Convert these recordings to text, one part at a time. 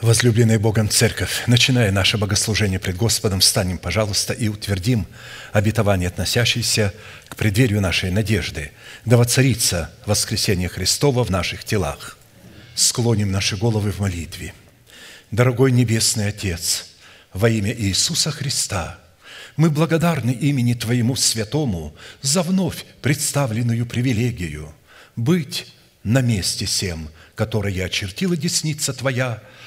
Возлюбленная Богом Церковь, начиная наше богослужение пред Господом, встанем, пожалуйста, и утвердим обетование, относящееся к преддверию нашей надежды, да воцарится воскресение Христова в наших телах. Склоним наши головы в молитве. Дорогой Небесный Отец, во имя Иисуса Христа, мы благодарны имени Твоему Святому за вновь представленную привилегию быть на месте всем, которое очертила десница Твоя –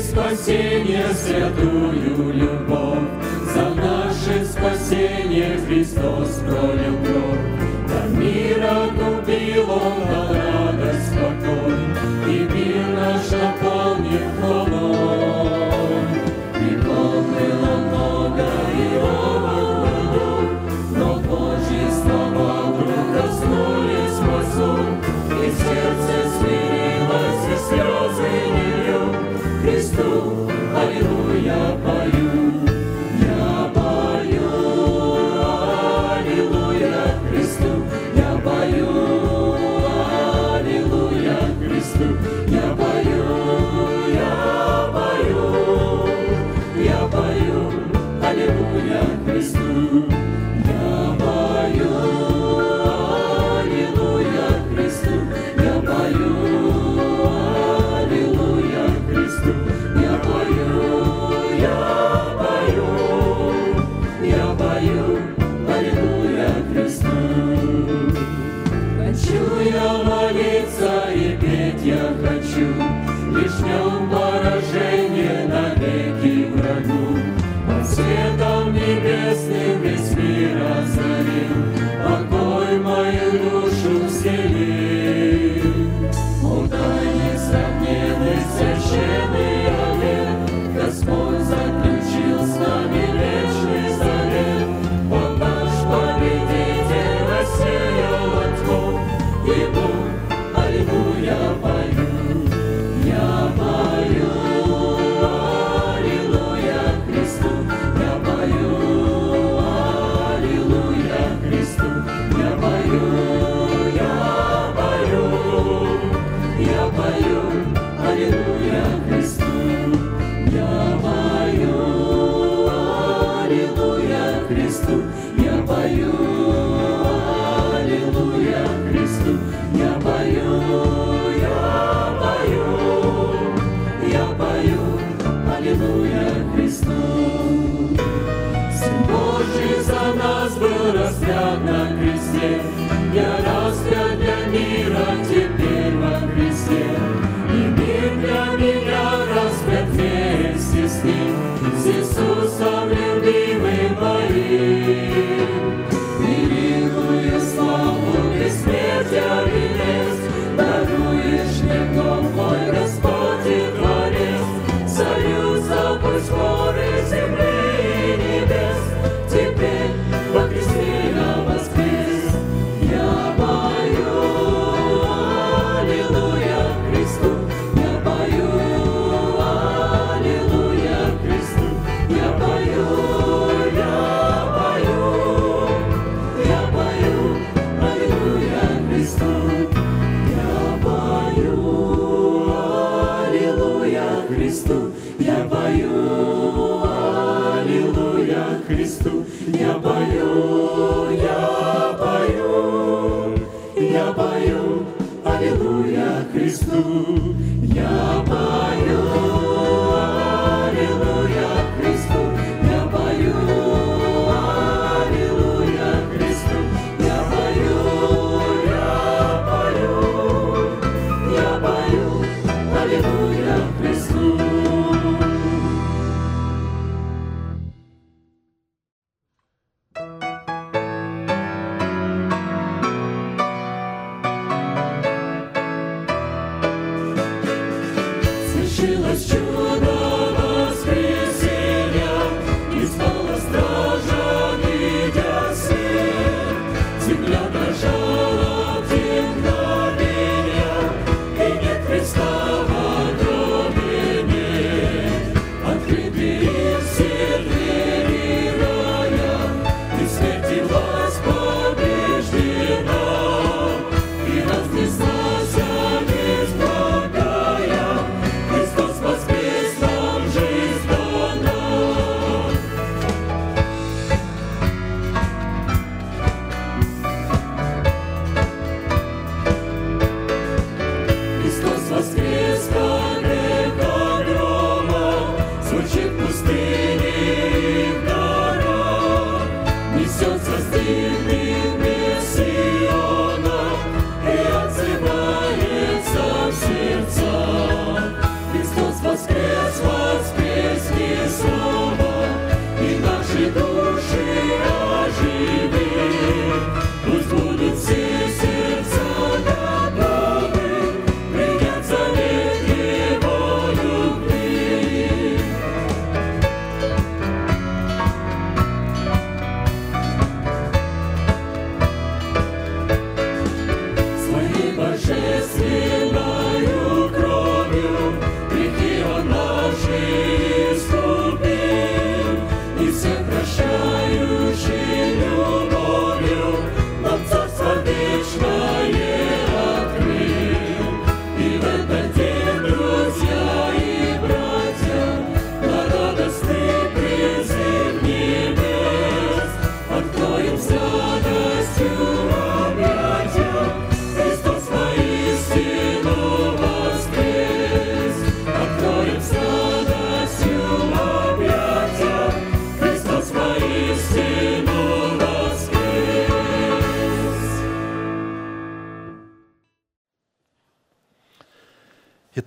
Спасение, святую любовь. За наше спасение Христос пролил кровь. До мира купил Он на радость покой,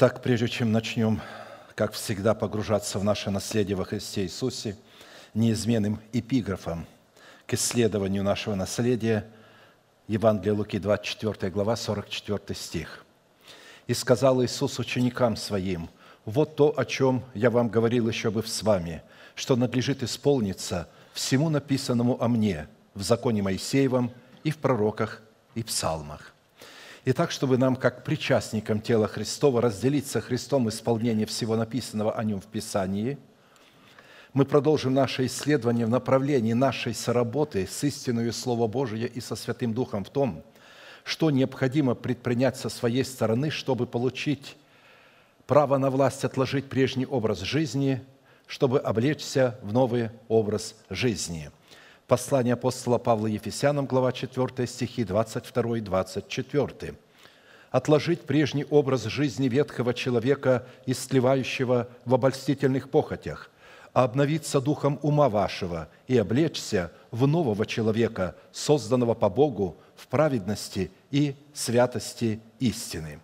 Итак, прежде чем начнем, как всегда, погружаться в наше наследие во Христе Иисусе, неизменным эпиграфом к исследованию нашего наследия Евангелие Луки, 24 глава, 44 стих. «И сказал Иисус ученикам Своим, вот то, о чем я вам говорил еще бы с вами, что надлежит исполниться всему написанному о мне в законе Моисеевом и в пророках и псалмах». Итак, чтобы нам, как причастникам тела Христова, разделить со Христом исполнение всего написанного о Нем в Писании, мы продолжим наше исследование в направлении нашей соработы с истиною Слова Божия и со Святым Духом в том, что необходимо предпринять со своей стороны, чтобы получить право на власть отложить прежний образ жизни, чтобы облечься в новый образ жизни. Послание апостола Павла Ефесянам, глава 4, стихи 22 и 24. «Отложить прежний образ жизни ветхого человека, истлевающего в обольстительных похотях, а обновиться духом ума вашего и облечься в нового человека, созданного по Богу в праведности и святости истины».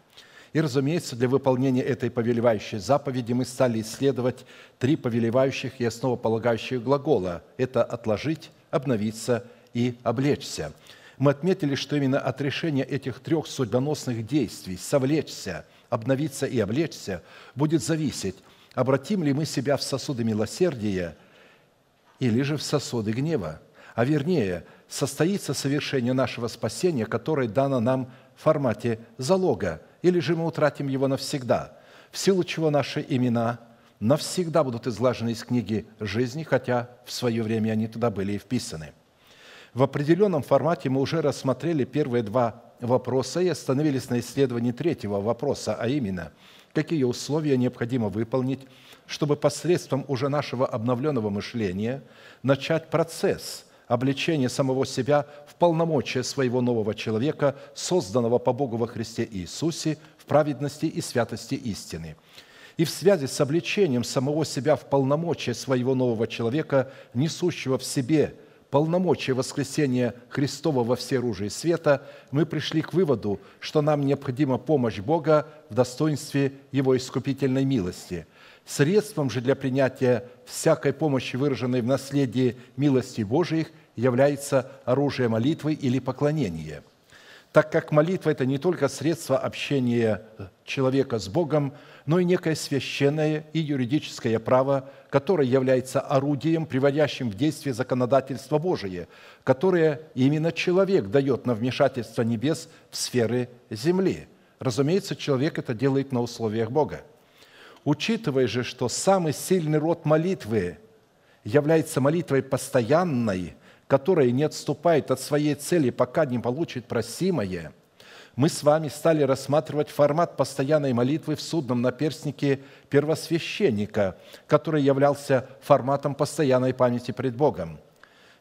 И, разумеется, для выполнения этой повелевающей заповеди мы стали исследовать три повелевающих и основополагающих глагола. Это «отложить», «обновиться» и «облечься». Мы отметили, что именно от решения этих трех судьбоносных действий «совлечься», «обновиться» и «облечься» будет зависеть, обратим ли мы себя в сосуды милосердия или же в сосуды гнева, а вернее, состоится совершение нашего спасения, которое дано нам в формате залога, или же мы утратим его навсегда, в силу чего наши имена навсегда будут изглажены из книги жизни, хотя в свое время они туда были и вписаны. В определенном формате мы уже рассмотрели первые два вопроса и остановились на исследовании третьего вопроса, а именно, какие условия необходимо выполнить, чтобы посредством уже нашего обновленного мышления начать процесс обличения самого себя в полномочия своего нового человека, созданного по Богу во Христе Иисусе в праведности и святости истины. И в связи с обличением самого себя в полномочия своего нового человека, несущего в себе – полномочия воскресения Христова во все оружие света, мы пришли к выводу, что нам необходима помощь Бога в достоинстве Его искупительной милости. Средством же для принятия всякой помощи, выраженной в наследии милости Божиих, является оружие молитвы или поклонения – так как молитва – это не только средство общения человека с Богом, но и некое священное и юридическое право, которое является орудием, приводящим в действие законодательство Божие, которое именно человек дает на вмешательство небес в сферы земли. Разумеется, человек это делает на условиях Бога. Учитывая же, что самый сильный род молитвы является молитвой постоянной – которая не отступает от своей цели, пока не получит просимое, мы с вами стали рассматривать формат постоянной молитвы в судном наперстнике первосвященника, который являлся форматом постоянной памяти пред Богом.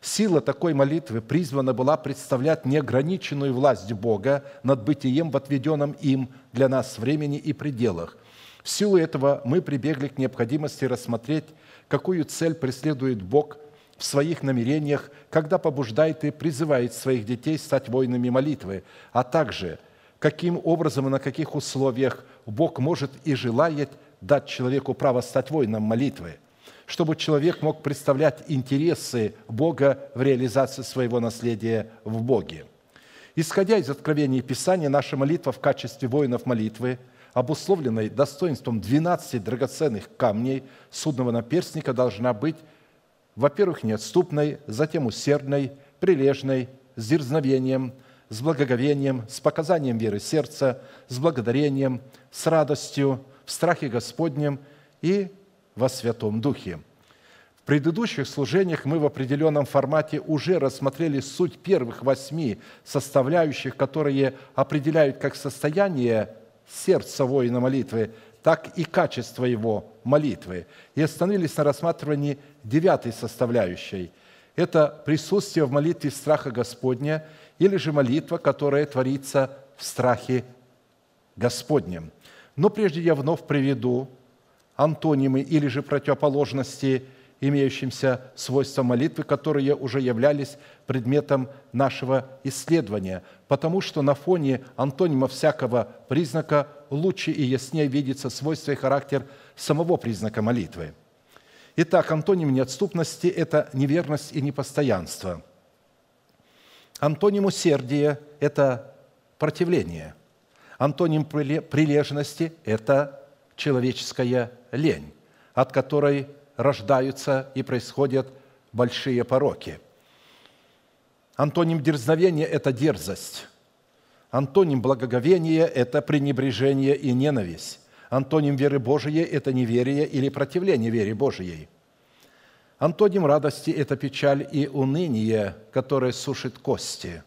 Сила такой молитвы призвана была представлять неограниченную власть Бога над бытием в отведенном им для нас времени и пределах. В силу этого мы прибегли к необходимости рассмотреть, какую цель преследует Бог – в своих намерениях, когда побуждает и призывает своих детей стать воинами молитвы, а также каким образом и на каких условиях Бог может и желает дать человеку право стать воином молитвы, чтобы человек мог представлять интересы Бога в реализации своего наследия в Боге. Исходя из откровений Писания, наша молитва в качестве воинов молитвы, обусловленной достоинством 12 драгоценных камней судного наперстника, должна быть во-первых, неотступной, затем усердной, прилежной, с дерзновением, с благоговением, с показанием веры сердца, с благодарением, с радостью, в страхе Господнем и во Святом Духе. В предыдущих служениях мы в определенном формате уже рассмотрели суть первых восьми составляющих, которые определяют как состояние сердца воина молитвы, так и качество его молитвы. И остановились на рассматривании девятой составляющей. Это присутствие в молитве страха Господня или же молитва, которая творится в страхе Господнем. Но прежде я вновь приведу антонимы или же противоположности имеющимся свойствам молитвы, которые уже являлись предметом нашего исследования, потому что на фоне антонима всякого признака лучше и яснее видится свойство и характер самого признака молитвы. Итак, антоним неотступности – это неверность и непостоянство. Антоним усердия – это противление. Антоним прилежности – это человеческая лень, от которой рождаются и происходят большие пороки. Антоним дерзновения – это дерзость. Антоним благоговения – это пренебрежение и ненависть. Антоним веры Божией – это неверие или противление вере Божией. Антоним радости – это печаль и уныние, которое сушит кости.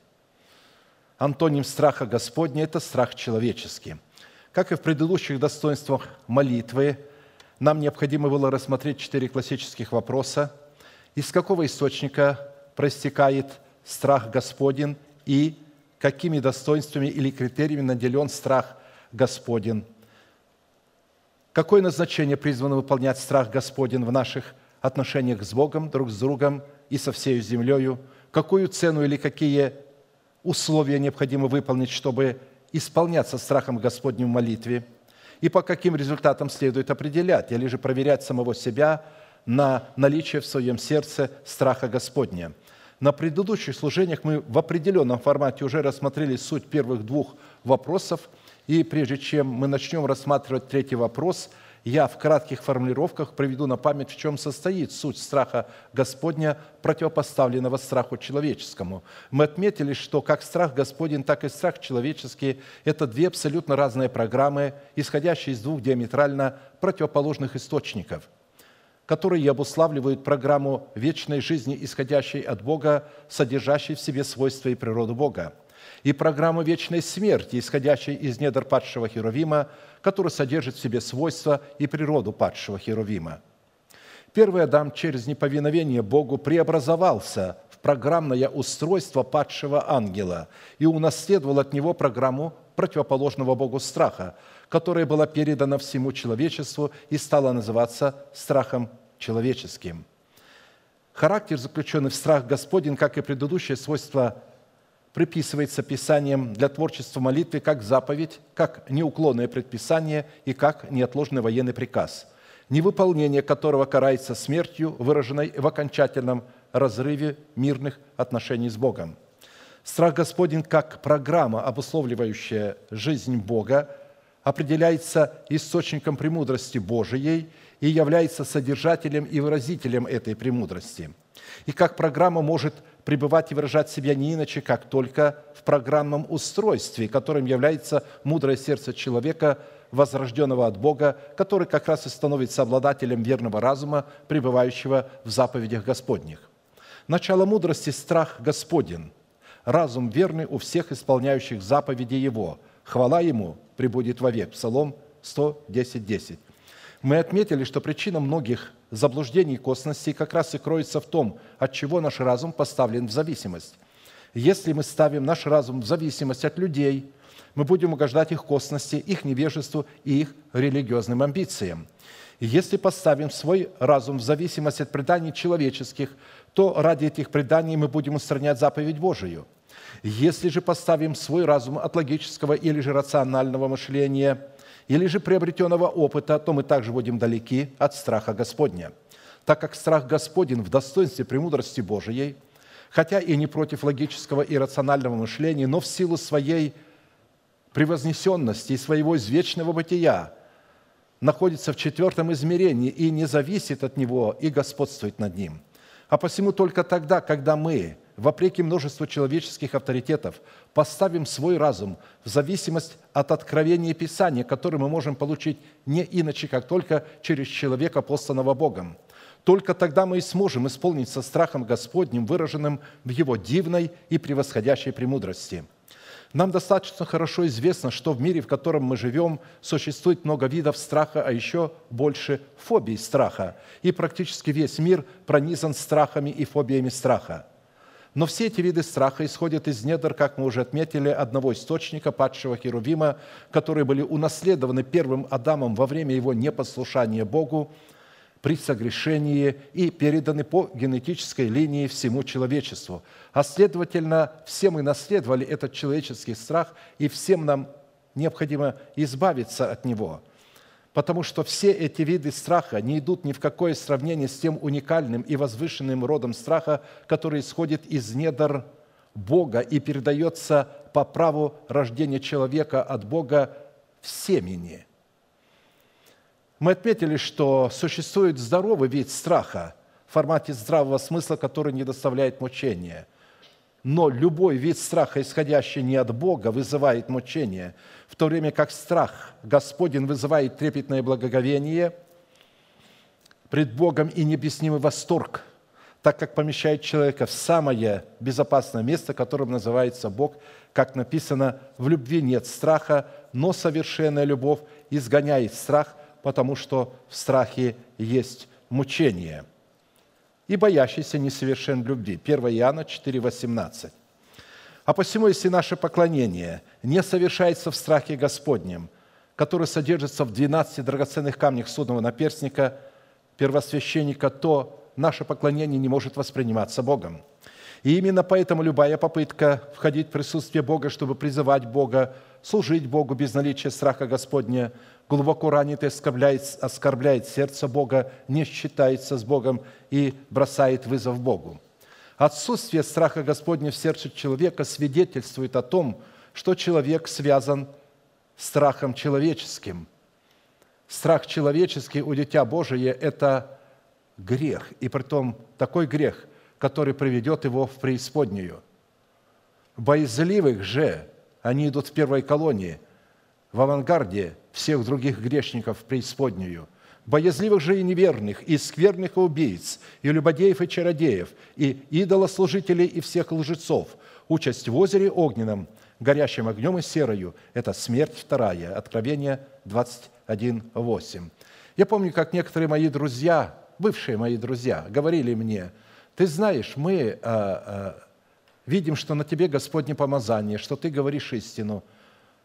Антоним страха Господня – это страх человеческий. Как и в предыдущих достоинствах молитвы, нам необходимо было рассмотреть четыре классических вопроса. Из какого источника проистекает страх Господень и какими достоинствами или критериями наделен страх Господень? Какое назначение призвано выполнять страх Господень в наших отношениях с Богом, друг с другом и со всей землею? Какую цену или какие условия необходимо выполнить, чтобы исполняться страхом Господним в молитве – и по каким результатам следует определять, или же проверять самого себя на наличие в своем сердце страха Господня. На предыдущих служениях мы в определенном формате уже рассмотрели суть первых двух вопросов, и прежде чем мы начнем рассматривать третий вопрос – я в кратких формулировках приведу на память, в чем состоит суть страха Господня, противопоставленного страху человеческому. Мы отметили, что как страх Господень, так и страх человеческий – это две абсолютно разные программы, исходящие из двух диаметрально противоположных источников, которые обуславливают программу вечной жизни, исходящей от Бога, содержащей в себе свойства и природу Бога – и программу вечной смерти, исходящей из недр падшего Херувима, который содержит в себе свойства и природу падшего Херувима. Первый Адам через неповиновение Богу преобразовался в программное устройство падшего ангела и унаследовал от него программу противоположного Богу страха, которая была передана всему человечеству и стала называться страхом человеческим. Характер, заключенный в страх Господень, как и предыдущее свойство, приписывается Писанием для творчества молитвы как заповедь, как неуклонное предписание и как неотложный военный приказ, невыполнение которого карается смертью, выраженной в окончательном разрыве мирных отношений с Богом. Страх Господень как программа, обусловливающая жизнь Бога, определяется источником премудрости Божией и является содержателем и выразителем этой премудрости. И как программа может пребывать и выражать себя не иначе, как только в программном устройстве, которым является мудрое сердце человека, возрожденного от Бога, который как раз и становится обладателем верного разума, пребывающего в заповедях Господних. Начало мудрости – страх Господен, разум верный у всех исполняющих заповеди Его. Хвала Ему пребудет вовек. Псалом 110, 10. Мы отметили, что причина многих заблуждений косности как раз и кроется в том, от чего наш разум поставлен в зависимость. Если мы ставим наш разум в зависимость от людей, мы будем угождать их косности, их невежеству и их религиозным амбициям. Если поставим свой разум в зависимость от преданий человеческих, то ради этих преданий мы будем устранять заповедь Божию. Если же поставим свой разум от логического или же рационального мышления – или же приобретенного опыта, то мы также будем далеки от страха Господня. Так как страх Господень в достоинстве премудрости Божией, хотя и не против логического и рационального мышления, но в силу своей превознесенности и своего извечного бытия находится в четвертом измерении и не зависит от него и господствует над ним. А посему только тогда, когда мы – вопреки множеству человеческих авторитетов, поставим свой разум в зависимость от откровения Писания, которое мы можем получить не иначе, как только через человека, посланного Богом. Только тогда мы и сможем исполнить со страхом Господним, выраженным в Его дивной и превосходящей премудрости. Нам достаточно хорошо известно, что в мире, в котором мы живем, существует много видов страха, а еще больше фобий страха. И практически весь мир пронизан страхами и фобиями страха – но все эти виды страха исходят из недр, как мы уже отметили, одного источника, падшего Херувима, которые были унаследованы первым Адамом во время его непослушания Богу при согрешении и переданы по генетической линии всему человечеству. А следовательно, все мы наследовали этот человеческий страх, и всем нам необходимо избавиться от него – потому что все эти виды страха не идут ни в какое сравнение с тем уникальным и возвышенным родом страха, который исходит из недр Бога и передается по праву рождения человека от Бога в семени. Мы отметили, что существует здоровый вид страха в формате здравого смысла, который не доставляет мучения – но любой вид страха, исходящий не от Бога, вызывает мучение, в то время как страх Господень вызывает трепетное благоговение. Пред Богом и необъяснимый восторг, так как помещает человека в самое безопасное место, которым называется Бог, как написано, в любви нет страха, но совершенная любовь изгоняет страх, потому что в страхе есть мучение – и боящийся несовершен любви. 1 Иоанна 4, 18. А посему, если наше поклонение не совершается в страхе Господнем, который содержится в 12 драгоценных камнях судного наперстника первосвященника, то наше поклонение не может восприниматься Богом. И именно поэтому любая попытка входить в присутствие Бога, чтобы призывать Бога, служить Богу без наличия страха Господня, глубоко ранит и оскорбляет, оскорбляет сердце Бога, не считается с Богом и бросает вызов Богу. Отсутствие страха Господня в сердце человека свидетельствует о том, что человек связан страхом человеческим. Страх человеческий у Дитя Божие – это грех, и при том такой грех, который приведет его в преисподнюю. Боязливых же, они идут в первой колонии, в авангарде всех других грешников в преисподнюю, боязливых же и неверных, и скверных и убийц, и любодеев и чародеев, и идолослужителей и всех лжецов. Участь в озере огненном, горящим огнем и серою – это смерть вторая. Откровение 21.8. Я помню, как некоторые мои друзья, бывшие мои друзья, говорили мне, ты знаешь, мы а, а, видим, что на тебе Господне помазание, что ты говоришь истину,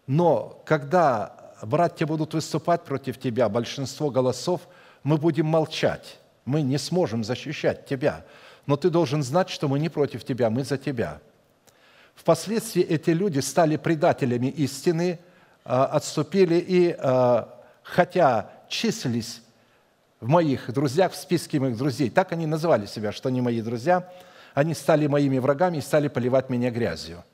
но когда братья будут выступать против тебя, большинство голосов, мы будем молчать, мы не сможем защищать тебя, но ты должен знать, что мы не против тебя, мы за тебя. Впоследствии эти люди стали предателями истины, а, отступили и, а, хотя числились в моих друзьях, в списке моих друзей, так они называли себя, что они мои друзья, они стали моими врагами и стали поливать меня грязью –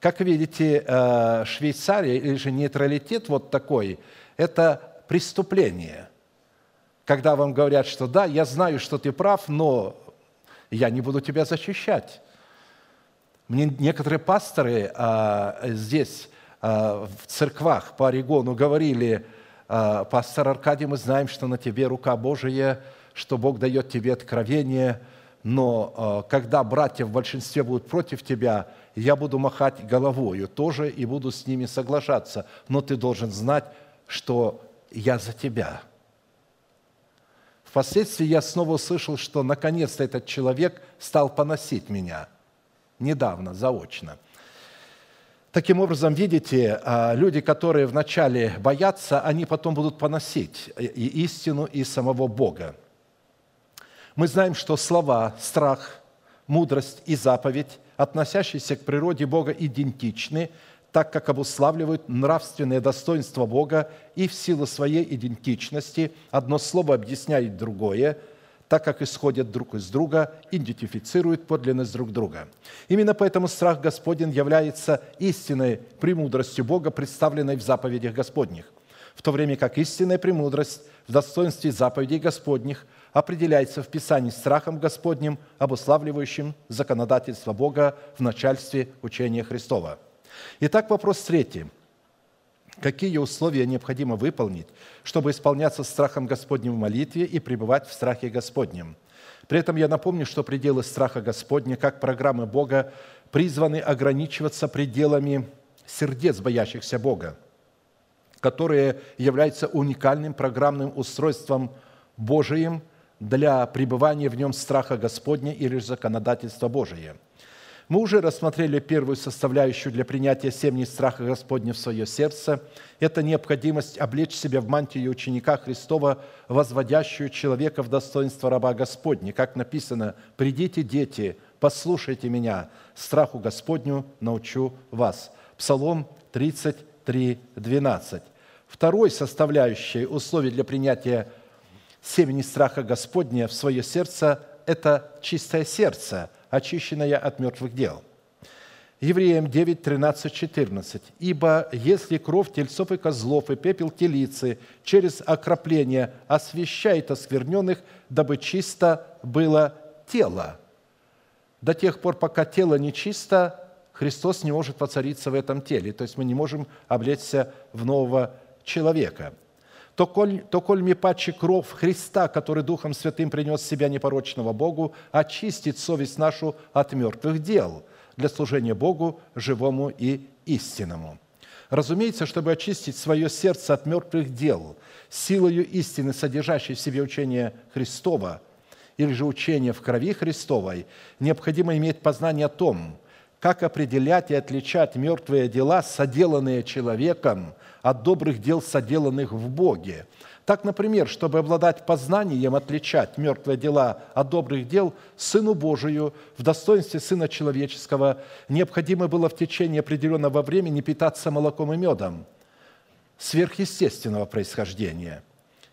как видите, э, Швейцария или же нейтралитет вот такой – это преступление. Когда вам говорят, что да, я знаю, что ты прав, но я не буду тебя защищать. Мне некоторые пасторы а, здесь, а, в церквах по Орегону говорили, а, пастор Аркадий, мы знаем, что на тебе рука Божия, что Бог дает тебе откровение, но когда братья в большинстве будут против тебя, я буду махать головою тоже и буду с ними соглашаться, но ты должен знать, что я за тебя. Впоследствии я снова услышал, что наконец-то этот человек стал поносить меня. Недавно, заочно. Таким образом, видите, а, люди, которые вначале боятся, они потом будут поносить и истину, и самого Бога. Мы знаем, что слова, страх, мудрость и заповедь относящиеся к природе Бога, идентичны, так как обуславливают нравственное достоинство Бога и в силу своей идентичности одно слово объясняет другое, так как исходят друг из друга, идентифицируют подлинность друг друга. Именно поэтому страх Господень является истинной премудростью Бога, представленной в заповедях Господних, в то время как истинная премудрость в достоинстве заповедей Господних – определяется в Писании страхом Господним, обуславливающим законодательство Бога в начальстве учения Христова. Итак, вопрос третий. Какие условия необходимо выполнить, чтобы исполняться страхом Господним в молитве и пребывать в страхе Господнем? При этом я напомню, что пределы страха Господня, как программы Бога, призваны ограничиваться пределами сердец боящихся Бога, которые являются уникальным программным устройством Божиим – для пребывания в нем страха Господня или законодательства Божия. Мы уже рассмотрели первую составляющую для принятия семьи страха Господня в свое сердце. Это необходимость облечь себя в мантию ученика Христова, возводящую человека в достоинство раба Господня. Как написано, «Придите, дети, послушайте меня, страху Господню научу вас». Псалом 33, 12. Второй составляющей условий для принятия семени страха Господня в свое сердце – это чистое сердце, очищенное от мертвых дел. Евреям 9, 13, 14. «Ибо если кровь тельцов и козлов и пепел телицы через окропление освящает оскверненных, дабы чисто было тело». До тех пор, пока тело нечисто, Христос не может воцариться в этом теле. То есть мы не можем облечься в нового человека – то коль, то коль ми паче кров Христа, который Духом Святым принес себя непорочного Богу, очистит совесть нашу от мертвых дел для служения Богу, живому и истинному». Разумеется, чтобы очистить свое сердце от мертвых дел, силою истины, содержащей в себе учение Христова, или же учение в крови Христовой, необходимо иметь познание о том, как определять и отличать мертвые дела, соделанные человеком, от добрых дел, соделанных в Боге. Так, например, чтобы обладать познанием, отличать мертвые дела от добрых дел, Сыну Божию в достоинстве Сына Человеческого необходимо было в течение определенного времени питаться молоком и медом сверхъестественного происхождения.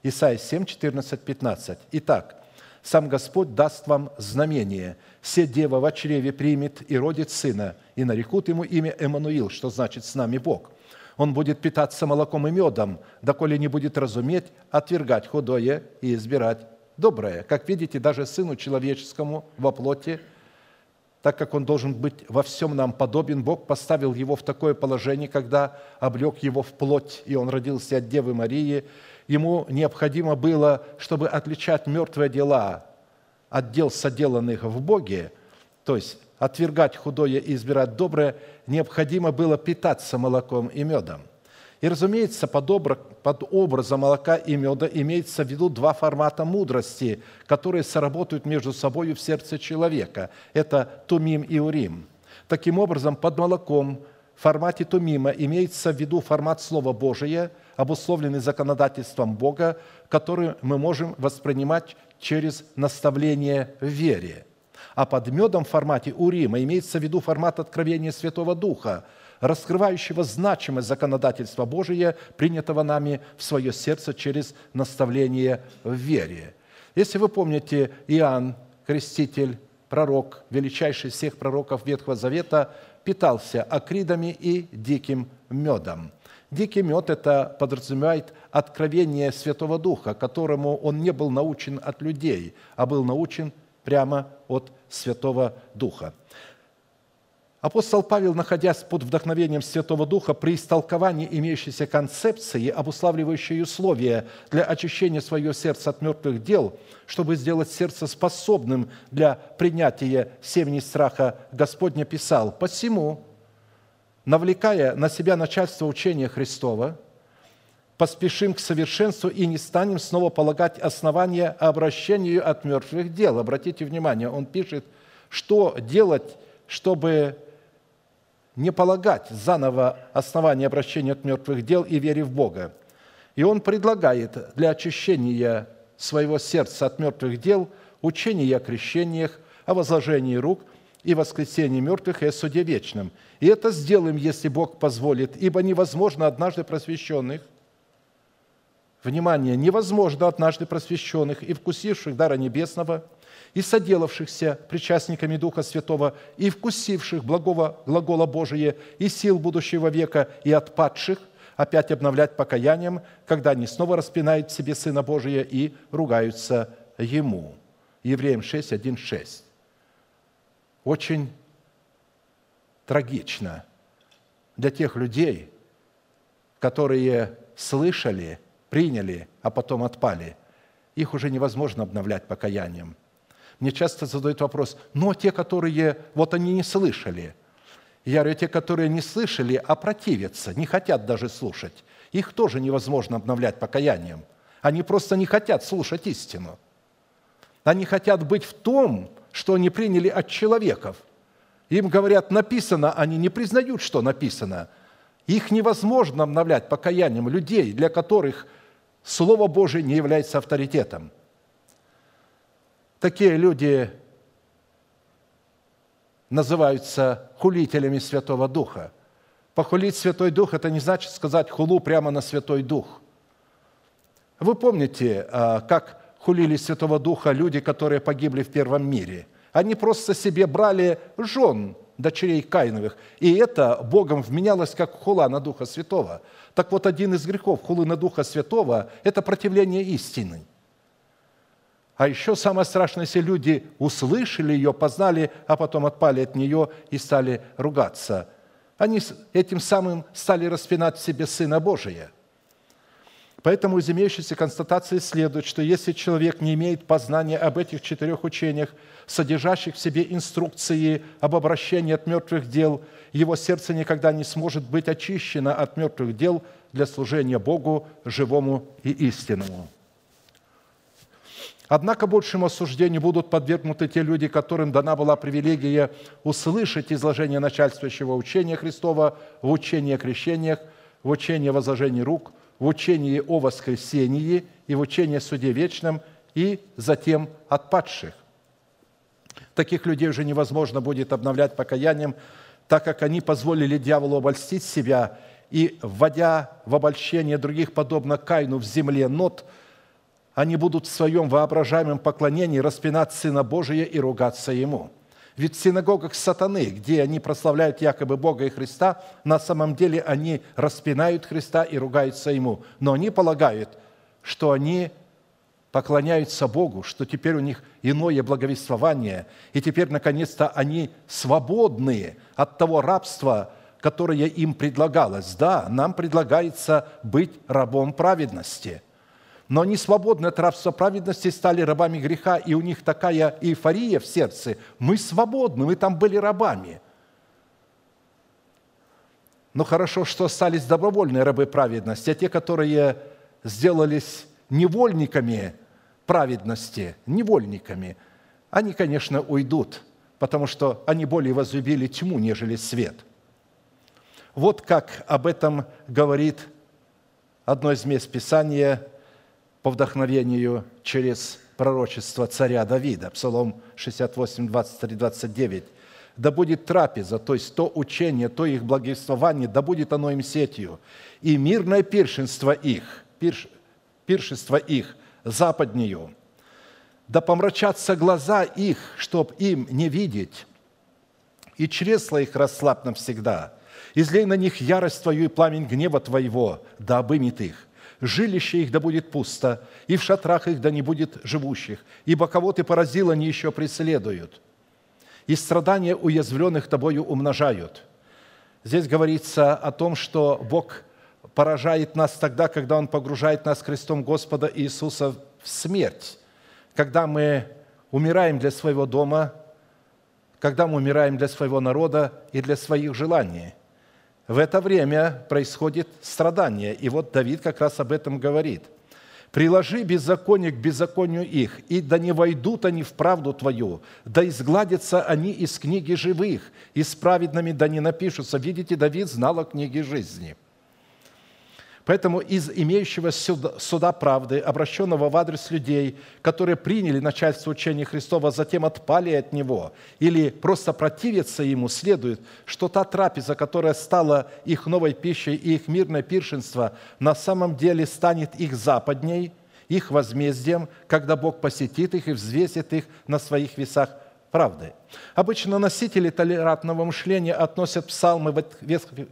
Исайя 7, 14, 15. Итак, сам Господь даст вам знамение. Се дева в чреве примет и родит сына, и нарекут ему имя Эммануил, что значит «с нами Бог». Он будет питаться молоком и медом, доколе не будет разуметь, отвергать худое и избирать доброе. Как видите, даже Сыну Человеческому во плоти, так как Он должен быть во всем нам подобен, Бог поставил Его в такое положение, когда облег Его в плоть, и Он родился от Девы Марии – ему необходимо было, чтобы отличать мертвые дела от дел, соделанных в Боге, то есть отвергать худое и избирать доброе, необходимо было питаться молоком и медом. И, разумеется, под, обра- под образом молока и меда имеется в виду два формата мудрости, которые соработают между собой в сердце человека. Это тумим и урим. Таким образом, под молоком в формате тумима имеется в виду формат Слова Божия, обусловленный законодательством Бога, который мы можем воспринимать через наставление в вере. А под медом в формате Урима имеется в виду формат откровения Святого Духа, раскрывающего значимость законодательства Божия, принятого нами в свое сердце через наставление в вере. Если вы помните, Иоанн, креститель, пророк, величайший из всех пророков Ветхого Завета, питался акридами и диким медом. Дикий мед – это подразумевает откровение Святого Духа, которому он не был научен от людей, а был научен прямо от Святого Духа. Апостол Павел, находясь под вдохновением Святого Духа, при истолковании имеющейся концепции, обуславливающей условия для очищения своего сердца от мертвых дел, чтобы сделать сердце способным для принятия семени страха, Господня писал, «Посему, навлекая на себя начальство учения Христова, поспешим к совершенству и не станем снова полагать основания обращению от мертвых дел». Обратите внимание, он пишет, что делать, чтобы не полагать заново основания обращения от мертвых дел и вере в Бога. И он предлагает для очищения своего сердца от мертвых дел учение о крещениях, о возложении рук и воскресении мертвых и о суде вечном. И это сделаем, если Бог позволит, ибо невозможно однажды просвещенных, внимание, невозможно однажды просвещенных и вкусивших дара небесного – и соделавшихся причастниками Духа Святого, и вкусивших благого глагола Божия, и сил будущего века, и отпадших, опять обновлять покаянием, когда они снова распинают в себе Сына Божия и ругаются Ему. Евреям 6, 1, 6. Очень трагично для тех людей, которые слышали, приняли, а потом отпали. Их уже невозможно обновлять покаянием – мне часто задают вопрос, но те, которые, вот они не слышали. Я говорю, те, которые не слышали, а противятся, не хотят даже слушать, их тоже невозможно обновлять покаянием. Они просто не хотят слушать истину. Они хотят быть в том, что они приняли от человеков. Им говорят, написано, они не признают, что написано. Их невозможно обновлять покаянием людей, для которых Слово Божие не является авторитетом – Такие люди называются хулителями Святого Духа. Похулить Святой Дух – это не значит сказать хулу прямо на Святой Дух. Вы помните, а, как хулили Святого Духа люди, которые погибли в первом мире? Они просто себе брали жен дочерей Каиновых, и это Богом вменялось как хула на Духа Святого. Так вот, один из грехов хулы на Духа Святого – это противление истины – а еще самое страшное, если люди услышали ее, познали, а потом отпали от нее и стали ругаться. Они этим самым стали распинать в себе Сына Божия. Поэтому из имеющейся констатации следует, что если человек не имеет познания об этих четырех учениях, содержащих в себе инструкции об обращении от мертвых дел, его сердце никогда не сможет быть очищено от мертвых дел для служения Богу, живому и истинному. Однако большему осуждению будут подвергнуты те люди, которым дана была привилегия услышать изложение начальствующего учения Христова в учении о крещениях, в учении о возложении рук, в учении о воскресении и в учении о суде вечном, и затем отпадших. Таких людей уже невозможно будет обновлять покаянием, так как они позволили дьяволу обольстить себя и, вводя в обольщение других, подобно Кайну в земле нот – они будут в своем воображаемом поклонении распинать Сына Божия и ругаться Ему. Ведь в синагогах сатаны, где они прославляют якобы Бога и Христа, на самом деле они распинают Христа и ругаются Ему. Но они полагают, что они поклоняются Богу, что теперь у них иное благовествование, и теперь, наконец-то, они свободны от того рабства, которое им предлагалось. Да, нам предлагается быть рабом праведности – Но они свободны от рабства праведности, стали рабами греха, и у них такая эйфория в сердце. Мы свободны, мы там были рабами. Но хорошо, что остались добровольные рабы праведности, а те, которые сделались невольниками праведности, невольниками, они, конечно, уйдут, потому что они более возлюбили тьму, нежели свет. Вот как об этом говорит одно из мест Писания по вдохновению через пророчество царя Давида, Псалом 68, 23, 29. «Да будет трапеза, то есть то учение, то их благовествование, да будет оно им сетью, и мирное пиршенство их, пирш, пиршество их западнею, да помрачатся глаза их, чтоб им не видеть, и чресла их расслаб навсегда. Излей на них ярость Твою и пламень гнева Твоего, да обымет их. Жилище их да будет пусто, и в шатрах их да не будет живущих, ибо кого Ты поразил, они еще преследуют. И страдания уязвленных Тобою умножают. Здесь говорится о том, что Бог поражает нас тогда, когда Он погружает нас крестом Господа Иисуса в смерть, когда мы умираем для своего дома, когда мы умираем для своего народа и для своих желаний. В это время происходит страдание. И вот Давид как раз об этом говорит. «Приложи беззаконие к беззаконию их, и да не войдут они в правду Твою, да изгладятся они из книги живых, и с праведными да не напишутся». Видите, Давид знал о книге жизни – Поэтому из имеющего суда, правды, обращенного в адрес людей, которые приняли начальство учения Христова, а затем отпали от него или просто противятся ему, следует, что та трапеза, которая стала их новой пищей и их мирное пиршенство, на самом деле станет их западней, их возмездием, когда Бог посетит их и взвесит их на своих весах правды. Обычно носители толерантного мышления относят псалмы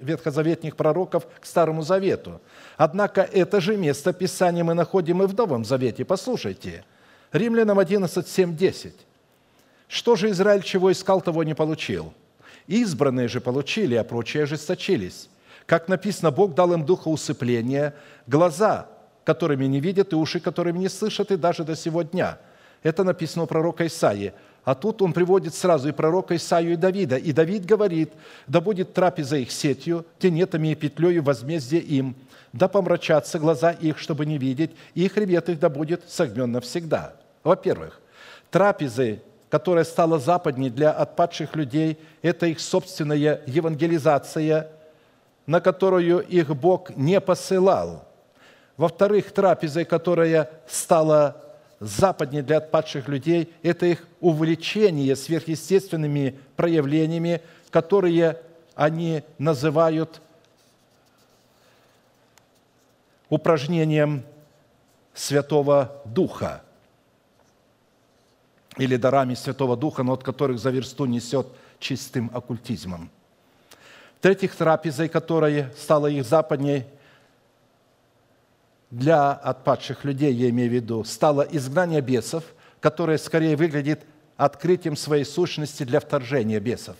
ветхозаветных пророков к Старому Завету. Однако это же место Писания мы находим и в Новом Завете. Послушайте, Римлянам 11, 7, 10. «Что же Израиль чего искал, того не получил? Избранные же получили, а прочие ожесточились. Как написано, Бог дал им духа усыпления, глаза, которыми не видят, и уши, которыми не слышат, и даже до сего дня». Это написано у пророка Исаии – а тут он приводит сразу и пророка Исаию и Давида. И Давид говорит, да будет трапеза их сетью, тенетами и петлею возмездие им, да помрачатся глаза их, чтобы не видеть, и хребет их да будет согмен навсегда. Во-первых, трапезы, которая стала западней для отпадших людей, это их собственная евангелизация, на которую их Бог не посылал. Во-вторых, трапезой, которая стала западнее для отпадших людей – это их увлечение сверхъестественными проявлениями, которые они называют упражнением Святого Духа или дарами Святого Духа, но от которых за версту несет чистым оккультизмом. В-третьих, трапезой, которая стала их западней – для отпадших людей, я имею в виду, стало изгнание бесов, которое скорее выглядит открытием своей сущности для вторжения бесов.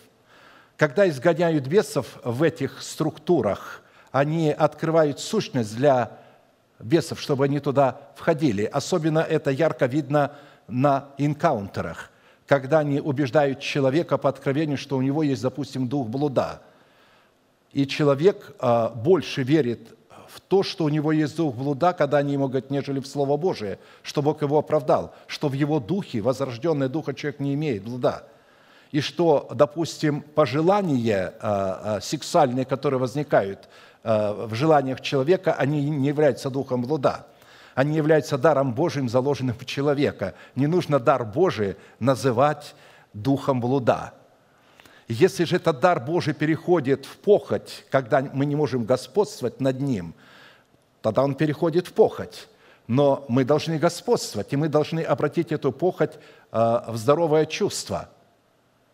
Когда изгоняют бесов в этих структурах, они открывают сущность для бесов, чтобы они туда входили. Особенно это ярко видно на инкаунтерах, когда они убеждают человека по откровению, что у него есть, допустим, дух блуда. И человек а, больше верит в то, что у него есть дух блуда, когда они ему говорят, нежели в Слово Божие, что Бог его оправдал, что в его духе, возрожденное духа человек не имеет блуда. И что, допустим, пожелания э, сексуальные, которые возникают э, в желаниях человека, они не являются духом блуда. Они являются даром Божьим, заложенным в человека. Не нужно дар Божий называть духом блуда – если же этот дар Божий переходит в похоть, когда мы не можем господствовать над ним, тогда он переходит в похоть. Но мы должны господствовать, и мы должны обратить эту похоть э, в здоровое чувство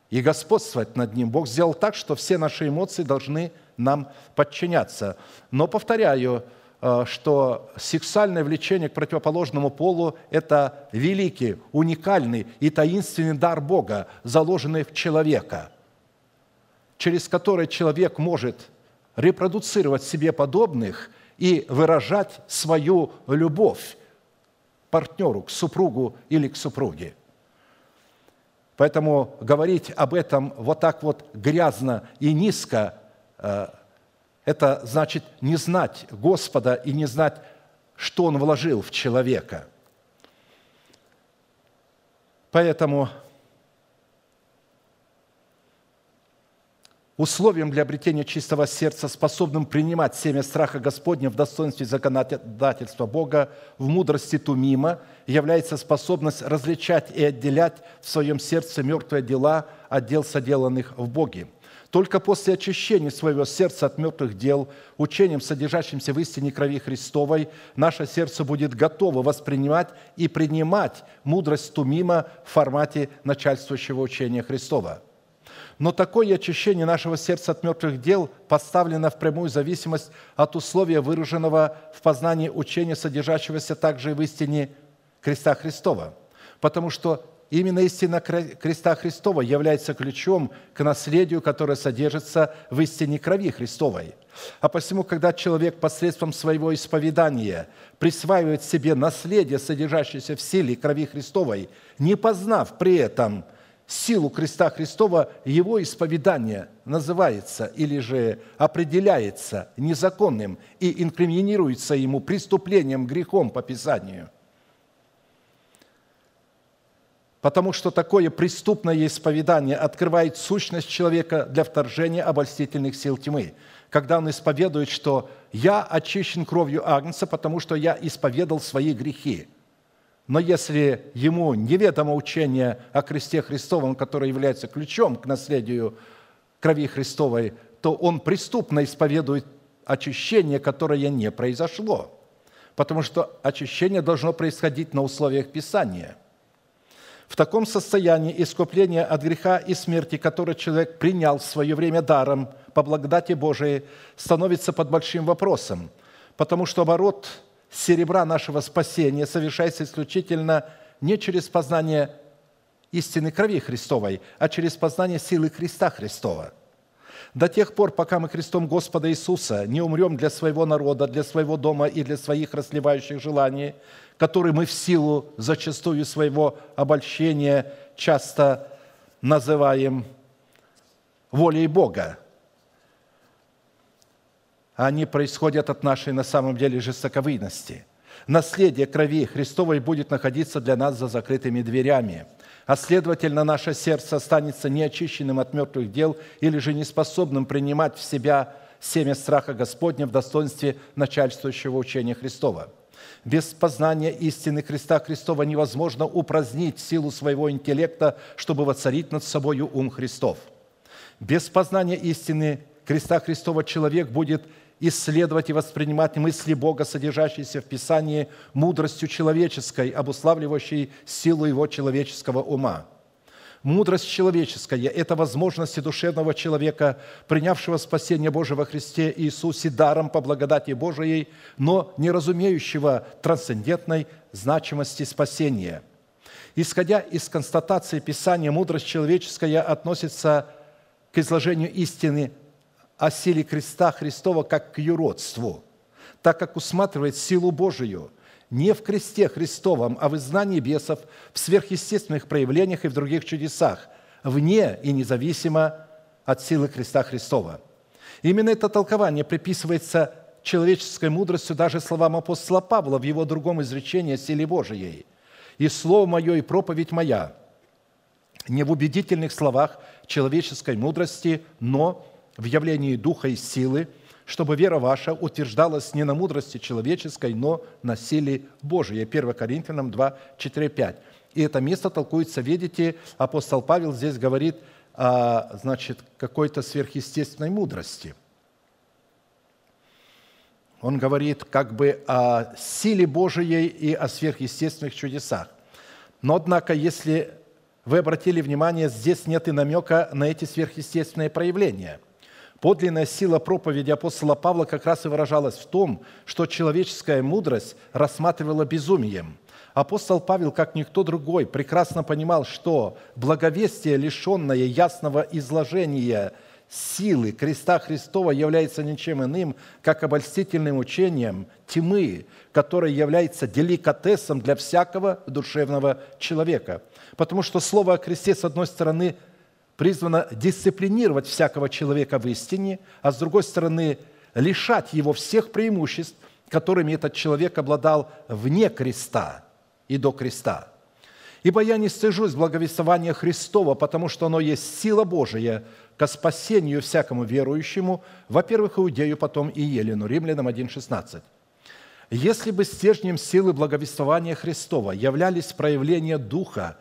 и господствовать над ним. Бог сделал так, что все наши эмоции должны нам подчиняться. Но повторяю, э, что сексуальное влечение к противоположному полу – это великий, уникальный и таинственный дар Бога, заложенный в человека – через который человек может репродуцировать себе подобных и выражать свою любовь партнеру, к супругу или к супруге. Поэтому говорить об этом вот так вот грязно и низко, э, это значит не знать Господа и не знать, что Он вложил в человека. Поэтому условием для обретения чистого сердца, способным принимать семя страха Господня в достоинстве законодательства Бога, в мудрости Тумима, является способность различать и отделять в своем сердце мертвые дела от дел, соделанных в Боге. Только после очищения своего сердца от мертвых дел, учением, содержащимся в истине крови Христовой, наше сердце будет готово воспринимать и принимать мудрость Тумима в формате начальствующего учения Христова – но такое очищение нашего сердца от мертвых дел поставлено в прямую зависимость от условия, выраженного в познании учения, содержащегося также и в истине креста Христова. Потому что именно истина креста Христова является ключом к наследию, которое содержится в истине крови Христовой. А посему, когда человек посредством своего исповедания присваивает себе наследие, содержащееся в силе крови Христовой, не познав при этом – силу креста Христова, его исповедание называется или же определяется незаконным и инкриминируется ему преступлением, грехом по Писанию. Потому что такое преступное исповедание открывает сущность человека для вторжения обольстительных сил тьмы, когда он исповедует, что «я очищен кровью Агнца, потому что я исповедал свои грехи». Но если ему неведомо учение о кресте Христовом, которое является ключом к наследию крови Христовой, то он преступно исповедует очищение, которое не произошло. Потому что очищение должно происходить на условиях Писания. В таком состоянии искупление от греха и смерти, которое человек принял в свое время даром по благодати Божией, становится под большим вопросом, потому что оборот серебра нашего спасения совершается исключительно не через познание истины крови Христовой, а через познание силы Христа Христова. До тех пор, пока мы крестом Господа Иисуса не умрем для своего народа, для своего дома и для своих расливающих желаний, которые мы в силу зачастую своего обольщения часто называем волей Бога – они происходят от нашей на самом деле жестоковыйности. Наследие крови Христовой будет находиться для нас за закрытыми дверями, а следовательно, наше сердце останется неочищенным от мертвых дел или же неспособным принимать в себя семя страха Господня в достоинстве начальствующего учения Христова. Без познания истины Христа Христова невозможно упразднить силу своего интеллекта, чтобы воцарить над собою ум Христов. Без познания истины Христа Христова человек будет исследовать и воспринимать мысли Бога, содержащиеся в Писании, мудростью человеческой, обуславливающей силу его человеческого ума. Мудрость человеческая – это возможности душевного человека, принявшего спасение Божие во Христе Иисусе даром по благодати Божией, но не разумеющего трансцендентной значимости спасения. Исходя из констатации Писания, мудрость человеческая относится к изложению истины о силе креста Христова как к юродству, так как усматривает силу Божию не в кресте Христовом, а в изгнании бесов, в сверхъестественных проявлениях и в других чудесах, вне и независимо от силы креста Христова. Именно это толкование приписывается человеческой мудростью даже словам апостола Павла в его другом изречении о силе Божией. «И слово мое, и проповедь моя» не в убедительных словах человеческой мудрости, но в явлении духа и силы, чтобы вера ваша утверждалась не на мудрости человеческой, но на силе Божией. 1 Коринфянам 2, 4, 5. И это место толкуется, видите, апостол Павел здесь говорит о значит, какой-то сверхъестественной мудрости. Он говорит как бы о силе Божией и о сверхъестественных чудесах. Но, однако, если вы обратили внимание, здесь нет и намека на эти сверхъестественные проявления – Подлинная сила проповеди апостола Павла как раз и выражалась в том, что человеческая мудрость рассматривала безумием. Апостол Павел, как никто другой, прекрасно понимал, что благовестие, лишенное ясного изложения силы креста Христова является ничем иным, как обольстительным учением тьмы, которое является деликатесом для всякого душевного человека. Потому что слово о кресте, с одной стороны, призвано дисциплинировать всякого человека в истине, а с другой стороны, лишать его всех преимуществ, которыми этот человек обладал вне креста и до креста. Ибо я не стыжусь благовествования Христова, потому что оно есть сила Божия ко спасению всякому верующему, во-первых, Иудею, потом и Елену. Римлянам 1,16. Если бы стержнем силы благовествования Христова являлись проявления Духа,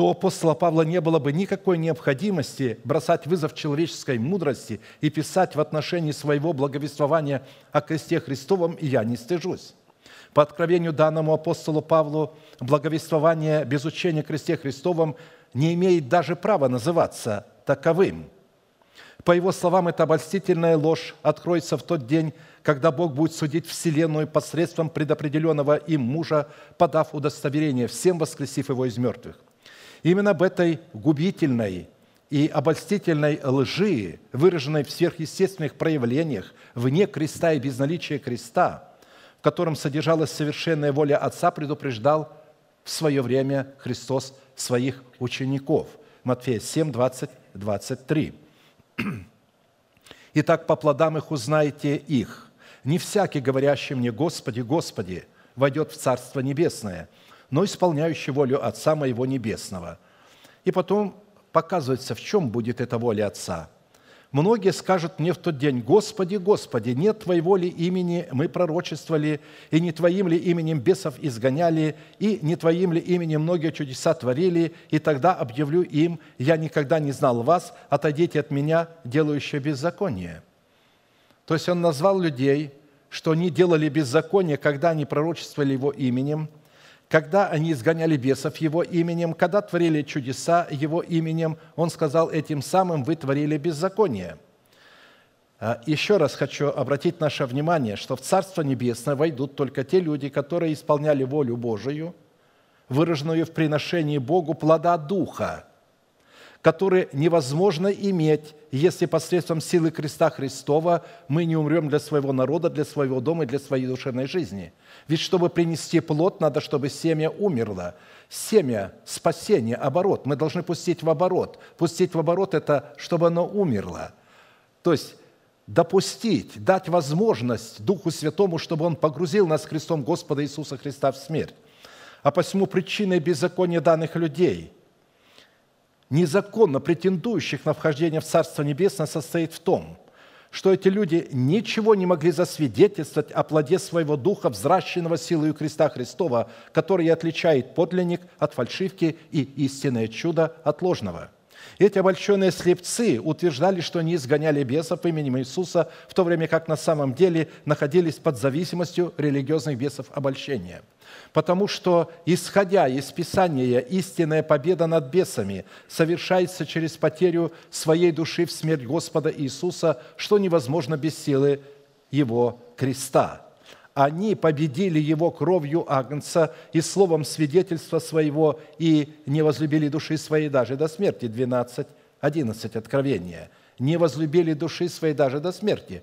то апостола Павла не было бы никакой необходимости бросать вызов человеческой мудрости и писать в отношении своего благовествования о кресте Христовом «И я не стыжусь». По откровению данному апостолу Павлу, благовествование без учения кресте Христовом не имеет даже права называться таковым. По его словам, эта обольстительная ложь откроется в тот день, когда Бог будет судить Вселенную посредством предопределенного им мужа, подав удостоверение всем, воскресив его из мертвых. Именно об этой губительной и обольстительной лжи, выраженной в сверхъестественных проявлениях, вне креста и без наличия креста, в котором содержалась совершенная воля Отца, предупреждал в свое время Христос своих учеников. Матфея 7, 20, 23. «Итак, по плодам их узнаете их. Не всякий, говорящий мне, Господи, Господи, войдет в Царство Небесное – но исполняющий волю Отца моего Небесного». И потом показывается, в чем будет эта воля Отца. Многие скажут мне в тот день, «Господи, Господи, нет Твоего ли имени мы пророчествовали, и не Твоим ли именем бесов изгоняли, и не Твоим ли именем многие чудеса творили, и тогда объявлю им, я никогда не знал вас, отойдите от меня, делающие беззаконие». То есть он назвал людей, что они делали беззаконие, когда они пророчествовали Его именем – когда они изгоняли бесов Его именем, когда творили чудеса Его именем, Он сказал, этим самым вы творили беззаконие. А, еще раз хочу обратить наше внимание, что в Царство Небесное войдут только те люди, которые исполняли волю Божию, выраженную в приношении Богу плода Духа – которые невозможно иметь, если посредством силы креста Христова мы не умрем для своего народа, для своего дома и для своей душевной жизни. Ведь чтобы принести плод, надо, чтобы семя умерло. Семя спасения, оборот. Мы должны пустить в оборот. Пустить в оборот – это чтобы оно умерло. То есть допустить, дать возможность Духу Святому, чтобы Он погрузил нас крестом Господа Иисуса Христа в смерть. А посему причиной беззакония данных людей – незаконно претендующих на вхождение в Царство Небесное состоит в том, что эти люди ничего не могли засвидетельствовать о плоде своего духа, взращенного силою креста Христова, который отличает подлинник от фальшивки и истинное чудо от ложного. Эти обольщенные слепцы утверждали, что они изгоняли бесов именем Иисуса, в то время как на самом деле находились под зависимостью религиозных бесов обольщения – Потому что, исходя из Писания, истинная победа над бесами совершается через потерю своей души в смерть Господа Иисуса, что невозможно без силы Его креста. Они победили Его кровью Агнца и словом свидетельства своего и не возлюбили души своей даже до смерти. 12, 11 Откровения. Не возлюбили души своей даже до смерти.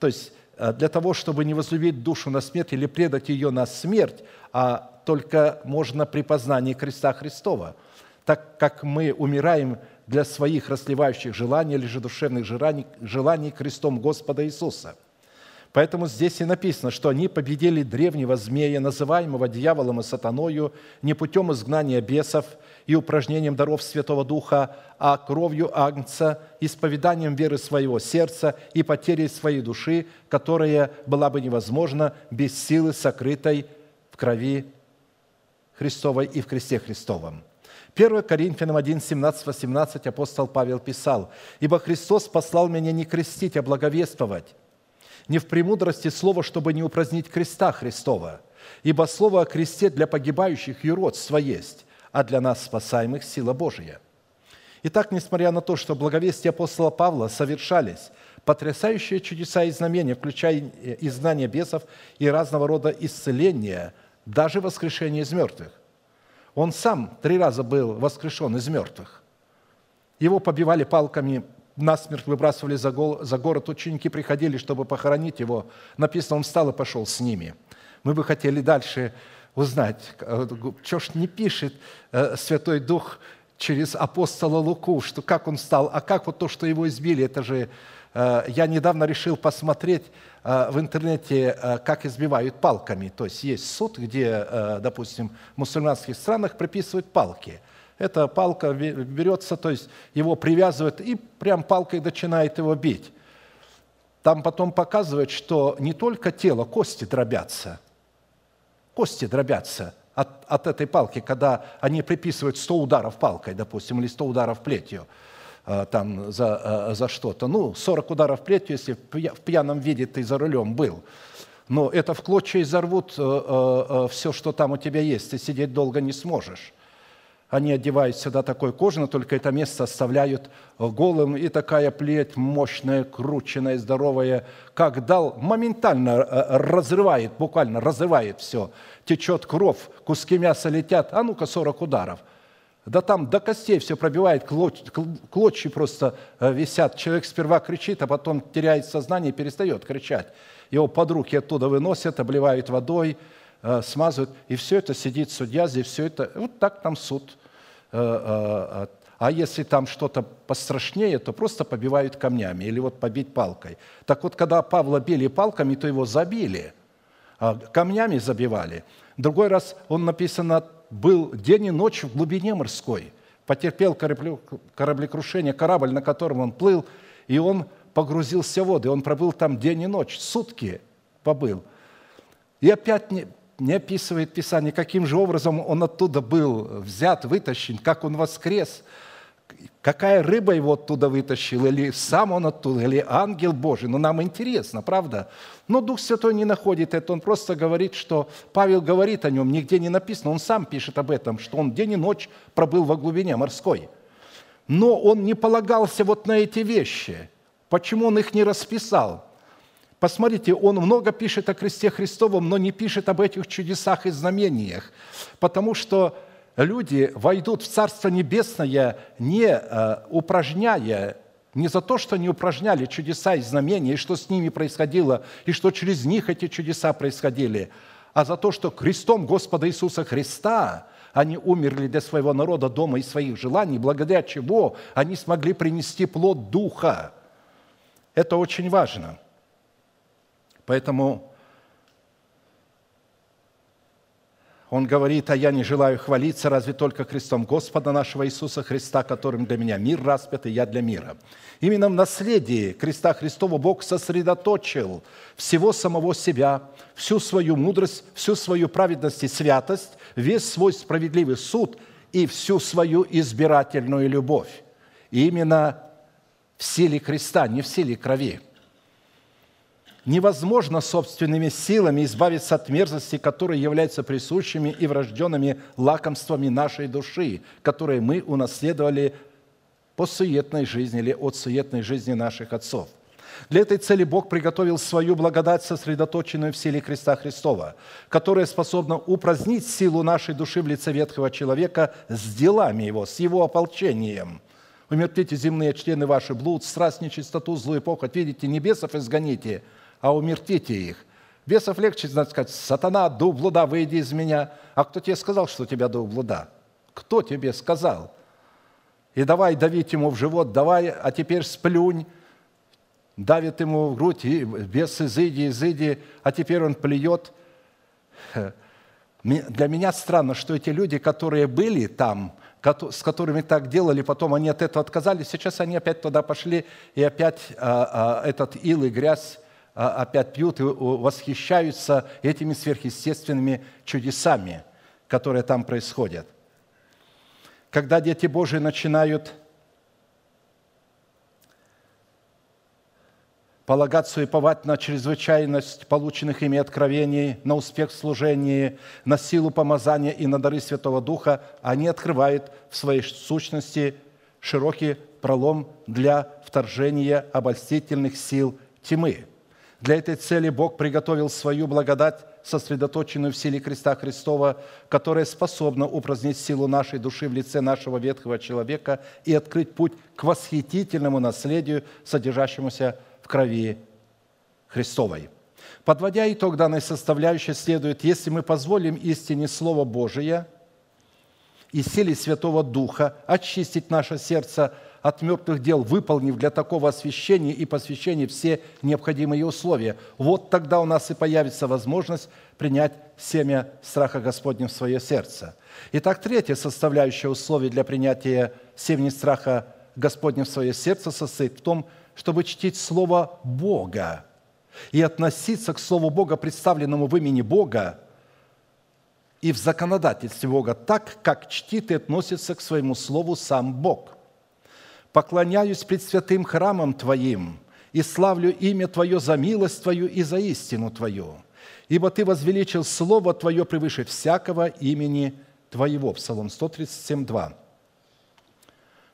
То есть для того, чтобы не возлюбить душу на смерть или предать ее на смерть, а только можно при познании креста Христова, так как мы умираем для своих расливающих желаний или же душевных желаний, желаний крестом Господа Иисуса – Поэтому здесь и написано, что они победили древнего змея, называемого дьяволом и сатаною, не путем изгнания бесов и упражнением даров Святого Духа, а кровью Агнца, исповеданием веры своего сердца и потерей своей души, которая была бы невозможна без силы, сокрытой в крови Христовой и в кресте Христовом. 1 Коринфянам 1, 17, 18 апостол Павел писал, «Ибо Христос послал меня не крестить, а благовествовать, не в премудрости слова, чтобы не упразднить креста Христова, ибо слово о кресте для погибающих юродство есть, а для нас спасаемых сила Божия». Итак, несмотря на то, что благовестие апостола Павла совершались потрясающие чудеса и знамения, включая изгнание бесов и разного рода исцеления, даже воскрешение из мертвых. Он сам три раза был воскрешен из мертвых. Его побивали палками насмерть выбрасывали за, город, ученики приходили, чтобы похоронить его. Написано, он встал и пошел с ними. Мы бы хотели дальше узнать, э, что ж не пишет э, Святой Дух через апостола Луку, что как он стал, а как вот то, что его избили, это же... Э, я недавно решил посмотреть в интернете, как избивают палками. То есть есть суд, где, допустим, в мусульманских странах приписывают палки. Эта палка берется, то есть его привязывают и прям палкой начинает его бить. Там потом показывают, что не только тело, кости дробятся – кости дробятся от, от этой палки, когда они приписывают 100 ударов палкой, допустим, или 100 ударов плетью э, там, за, э, за что-то. Ну, 40 ударов плетью, если в пьяном виде ты за рулем был. Но это в клочья изорвут э, все, что там у тебя есть. Ты сидеть долго не сможешь. Они одевают сюда такой кожи, но только это место оставляют голым, и такая плеть мощная, крученная, здоровая, как дал, моментально э, разрывает, буквально разрывает все. Течет кровь, куски мяса летят, а ну-ка 40 ударов. Да там до костей все пробивает, клочья, клочья просто э, висят. Человек сперва кричит, а потом теряет сознание и перестает кричать. Его под руки оттуда выносят, обливают водой – Э, смазывают, и все это сидит судья, здесь все это, вот так там суд. Э, э, а если там что-то пострашнее, то просто побивают камнями или вот побить палкой. Так вот, когда Павла били палками, то его забили, а камнями забивали. Другой раз он написано, был день и ночь в глубине морской, потерпел кораблекрушение, корабль, на котором он плыл, и он погрузился в воды, он пробыл там день и ночь, сутки побыл. И опять не описывает Писание, каким же образом он оттуда был взят, вытащен, как он воскрес, какая рыба его оттуда вытащила, или сам он оттуда, или ангел Божий. Но нам интересно, правда? Но Дух Святой не находит это, он просто говорит, что Павел говорит о нем, нигде не написано, он сам пишет об этом, что он день и ночь пробыл во глубине морской. Но он не полагался вот на эти вещи. Почему он их не расписал? Посмотрите, он много пишет о кресте Христовом, но не пишет об этих чудесах и знамениях, потому что люди войдут в Царство Небесное, не э, упражняя, не за то, что они упражняли чудеса и знамения, и что с ними происходило, и что через них эти чудеса происходили, а за то, что крестом Господа Иисуса Христа они умерли для своего народа, дома и своих желаний, благодаря чего они смогли принести плод Духа. Это очень важно – Поэтому он говорит, а я не желаю хвалиться разве только крестом Господа нашего Иисуса Христа, которым для меня мир распят, и я для мира. Именно в наследии креста Христова Бог сосредоточил всего самого себя, всю свою мудрость, всю свою праведность и святость, весь свой справедливый суд и всю свою избирательную любовь. И именно в силе креста, не в силе крови – невозможно собственными силами избавиться от мерзости, которые являются присущими и врожденными лакомствами нашей души, которые мы унаследовали по суетной жизни или от суетной жизни наших отцов. Для этой цели Бог приготовил свою благодать, сосредоточенную в силе креста Христова, которая способна упразднить силу нашей души в лице ветхого человека с делами его, с его ополчением. Умертвите земные члены ваши, блуд, страсть, нечистоту, злую похоть, видите, небесов изгоните – а умертвите их. Бесов легче, значит, сказать, сатана, дух блуда, выйди из меня. А кто тебе сказал, что у тебя дух блуда? Кто тебе сказал? И давай давить ему в живот, давай, а теперь сплюнь. Давит ему в грудь, и бес изыди, изыди, а теперь он плюет. Для меня странно, что эти люди, которые были там, с которыми так делали, потом они от этого отказались, сейчас они опять туда пошли, и опять а, а, этот ил и грязь опять пьют и восхищаются этими сверхъестественными чудесами, которые там происходят. Когда дети Божии начинают полагаться и повать на чрезвычайность полученных ими откровений, на успех в служении, на силу помазания и на дары Святого Духа, они открывают в своей сущности широкий пролом для вторжения обольстительных сил тьмы – Для этой цели Бог приготовил свою благодать, сосредоточенную в силе креста Христова, которая способна упразднить силу нашей души в лице нашего ветхого человека и открыть путь к восхитительному наследию, содержащемуся в крови Христовой. Подводя итог данной составляющей, следует, если мы позволим истине Слова Божия и силе Святого Духа очистить наше сердце от мертвых дел, выполнив для такого освящения и посвящения все необходимые условия, вот тогда у нас и появится возможность принять семя страха Господня в свое сердце. Итак, третья составляющая условия для принятия семени страха Господня в свое сердце состоит в том, чтобы чтить Слово Бога. И относиться к Слову Бога, представленному в имени Бога, и в законодательстве Бога так, как чтит и относится к своему Слову сам Бог – поклоняюсь пред святым храмом Твоим и славлю имя Твое за милость Твою и за истину Твою, ибо Ты возвеличил Слово Твое превыше всякого имени Твоего». Псалом 137, 2.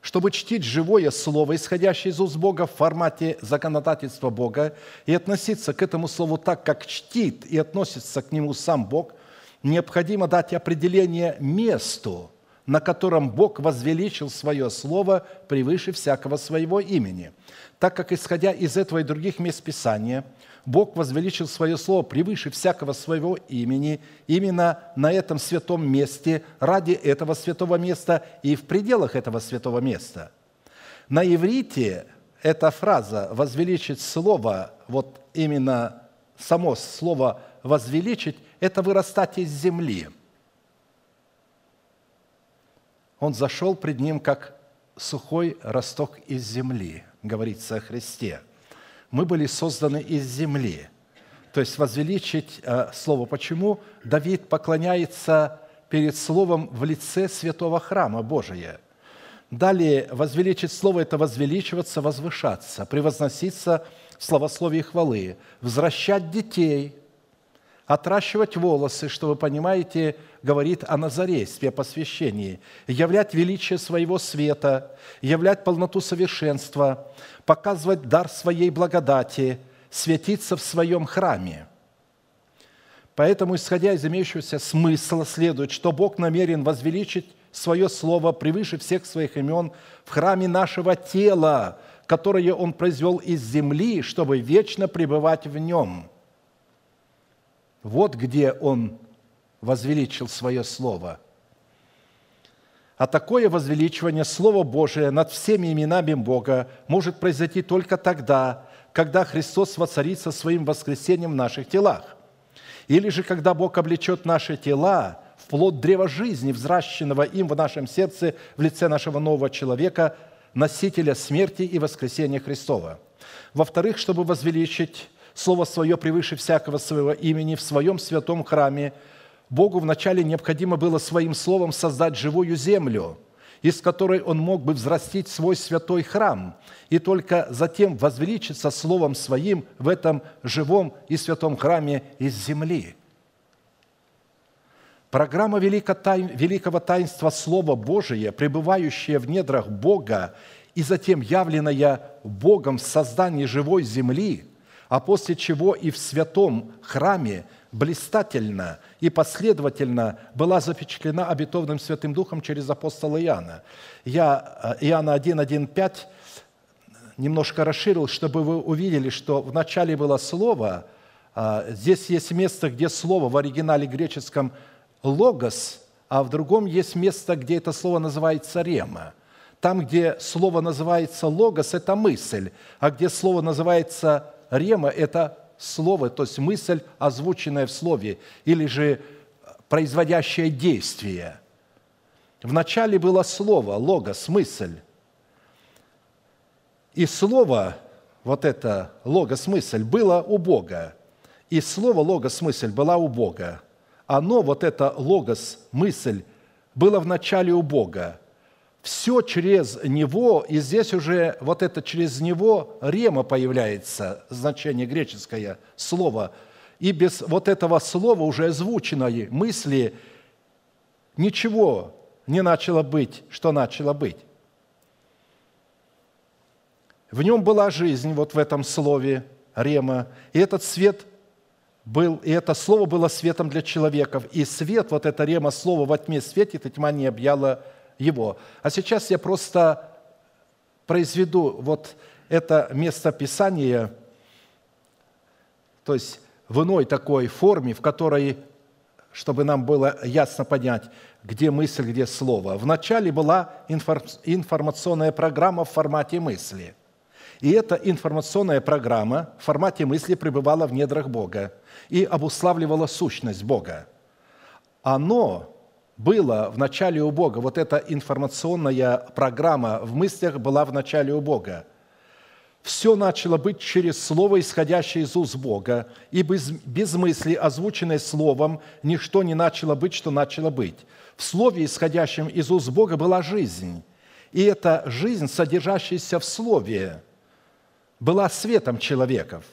Чтобы чтить живое Слово, исходящее из уст Бога в формате законодательства Бога, и относиться к этому Слову так, как чтит и относится к нему сам Бог, необходимо дать определение месту, на котором Бог возвеличил свое слово превыше всякого своего имени. Так как, исходя из этого и других мест Писания, Бог возвеличил свое слово превыше всякого своего имени именно на этом святом месте, ради этого святого места и в пределах этого святого места. На иврите эта фраза «возвеличить слово», вот именно само слово «возвеличить» – это вырастать из земли – он зашел пред ним, как сухой росток из земли, говорится о Христе. Мы были созданы из земли. То есть возвеличить э, Слово. Почему Давид поклоняется перед Словом в лице святого храма Божия? Далее, возвеличить Слово – это возвеличиваться, возвышаться, превозноситься в славословии хвалы, возвращать детей, отращивать волосы, что вы понимаете – говорит о назарействе, о посвящении, являть величие своего света, являть полноту совершенства, показывать дар своей благодати, светиться в своем храме. Поэтому, исходя из имеющегося смысла, следует, что Бог намерен возвеличить свое Слово превыше всех своих имен в храме нашего тела, которое Он произвел из земли, чтобы вечно пребывать в нем. Вот где Он возвеличил свое Слово. А такое возвеличивание Слова Божия над всеми именами Бога может произойти только тогда, когда Христос воцарится своим воскресением в наших телах. Или же, когда Бог облечет наши тела в плод древа жизни, взращенного им в нашем сердце в лице нашего нового человека, носителя смерти и воскресения Христова. Во-вторых, чтобы возвеличить Слово Свое превыше всякого своего имени в Своем святом храме – Богу вначале необходимо было своим словом создать живую землю, из которой он мог бы взрастить свой святой храм, и только затем возвеличиться словом своим в этом живом и святом храме из земли. Программа великого таинства Слова Божия, пребывающая в недрах Бога и затем явленная Богом в создании живой земли, а после чего и в святом храме блистательно – и последовательно была запечатлена обетованным Святым Духом через апостола Иоанна. Я э, Иоанна 1, 1, 5 немножко расширил, чтобы вы увидели, что в начале было слово, а, здесь есть место, где слово в оригинале греческом «логос», а в другом есть место, где это слово называется «рема». Там, где слово называется «логос», это мысль, а где слово называется «рема», это слово, то есть мысль, озвученная в слове, или же производящее действие. Вначале было слово, логос, мысль. И слово, вот это логос, мысль, было у Бога. И слово логос, мысль была у Бога. Оно, вот это логос, мысль, было в начале у Бога все через него, и здесь уже вот это через него рема появляется, значение греческое слово, и без вот этого слова уже озвученной мысли ничего не начало быть, что начало быть. В нем была жизнь, вот в этом слове, Рема. И этот свет был, и это слово было светом для человеков. И свет, вот это Рема слово во тьме светит, и тьма не объяла его. А сейчас я просто произведу вот это место Писания, то есть в иной такой форме, в которой, чтобы нам было ясно понять, где мысль, где слово. Вначале была информационная программа в формате мысли. И эта информационная программа в формате мысли пребывала в недрах Бога и обуславливала сущность Бога. Оно было в начале у Бога. Вот эта информационная программа в мыслях была в начале у Бога. Все начало быть через Слово, исходящее из уст Бога, и без, без мысли, озвученное Словом, ничто не начало быть, что начало быть. В Слове, исходящем из уст Бога, была жизнь. И эта жизнь, содержащаяся в Слове, была светом человеков.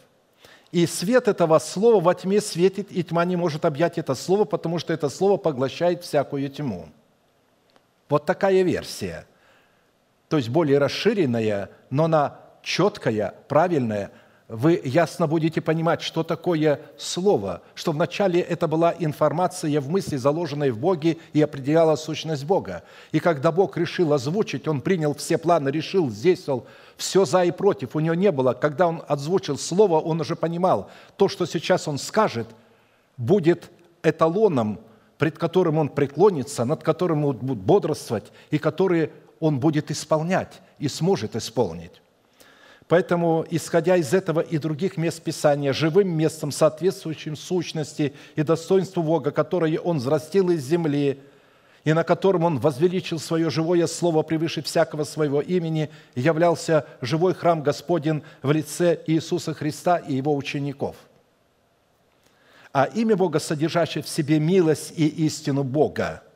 И свет этого слова во тьме светит, и тьма не может объять это слово, потому что это слово поглощает всякую тьму. Вот такая версия. То есть более расширенная, но на четкая, правильная, вы ясно будете понимать, что такое слово, что вначале это была информация в мысли, заложенной в Боге, и определяла сущность Бога. И когда Бог решил озвучить, Он принял все планы, решил, действовал, все за и против. У него не было, когда Он озвучил слово, Он уже понимал, то, что сейчас Он скажет, будет эталоном, пред которым Он преклонится, над которым Он будет бодрствовать, и который Он будет исполнять и сможет исполнить. Поэтому, исходя из этого и других мест Писания, живым местом, соответствующим сущности и достоинству Бога, которое Он взрастил из земли, и на котором Он возвеличил свое живое слово превыше всякого своего имени, являлся живой храм Господень в лице Иисуса Христа и Его учеников. А имя Бога, содержащее в себе милость и истину Бога –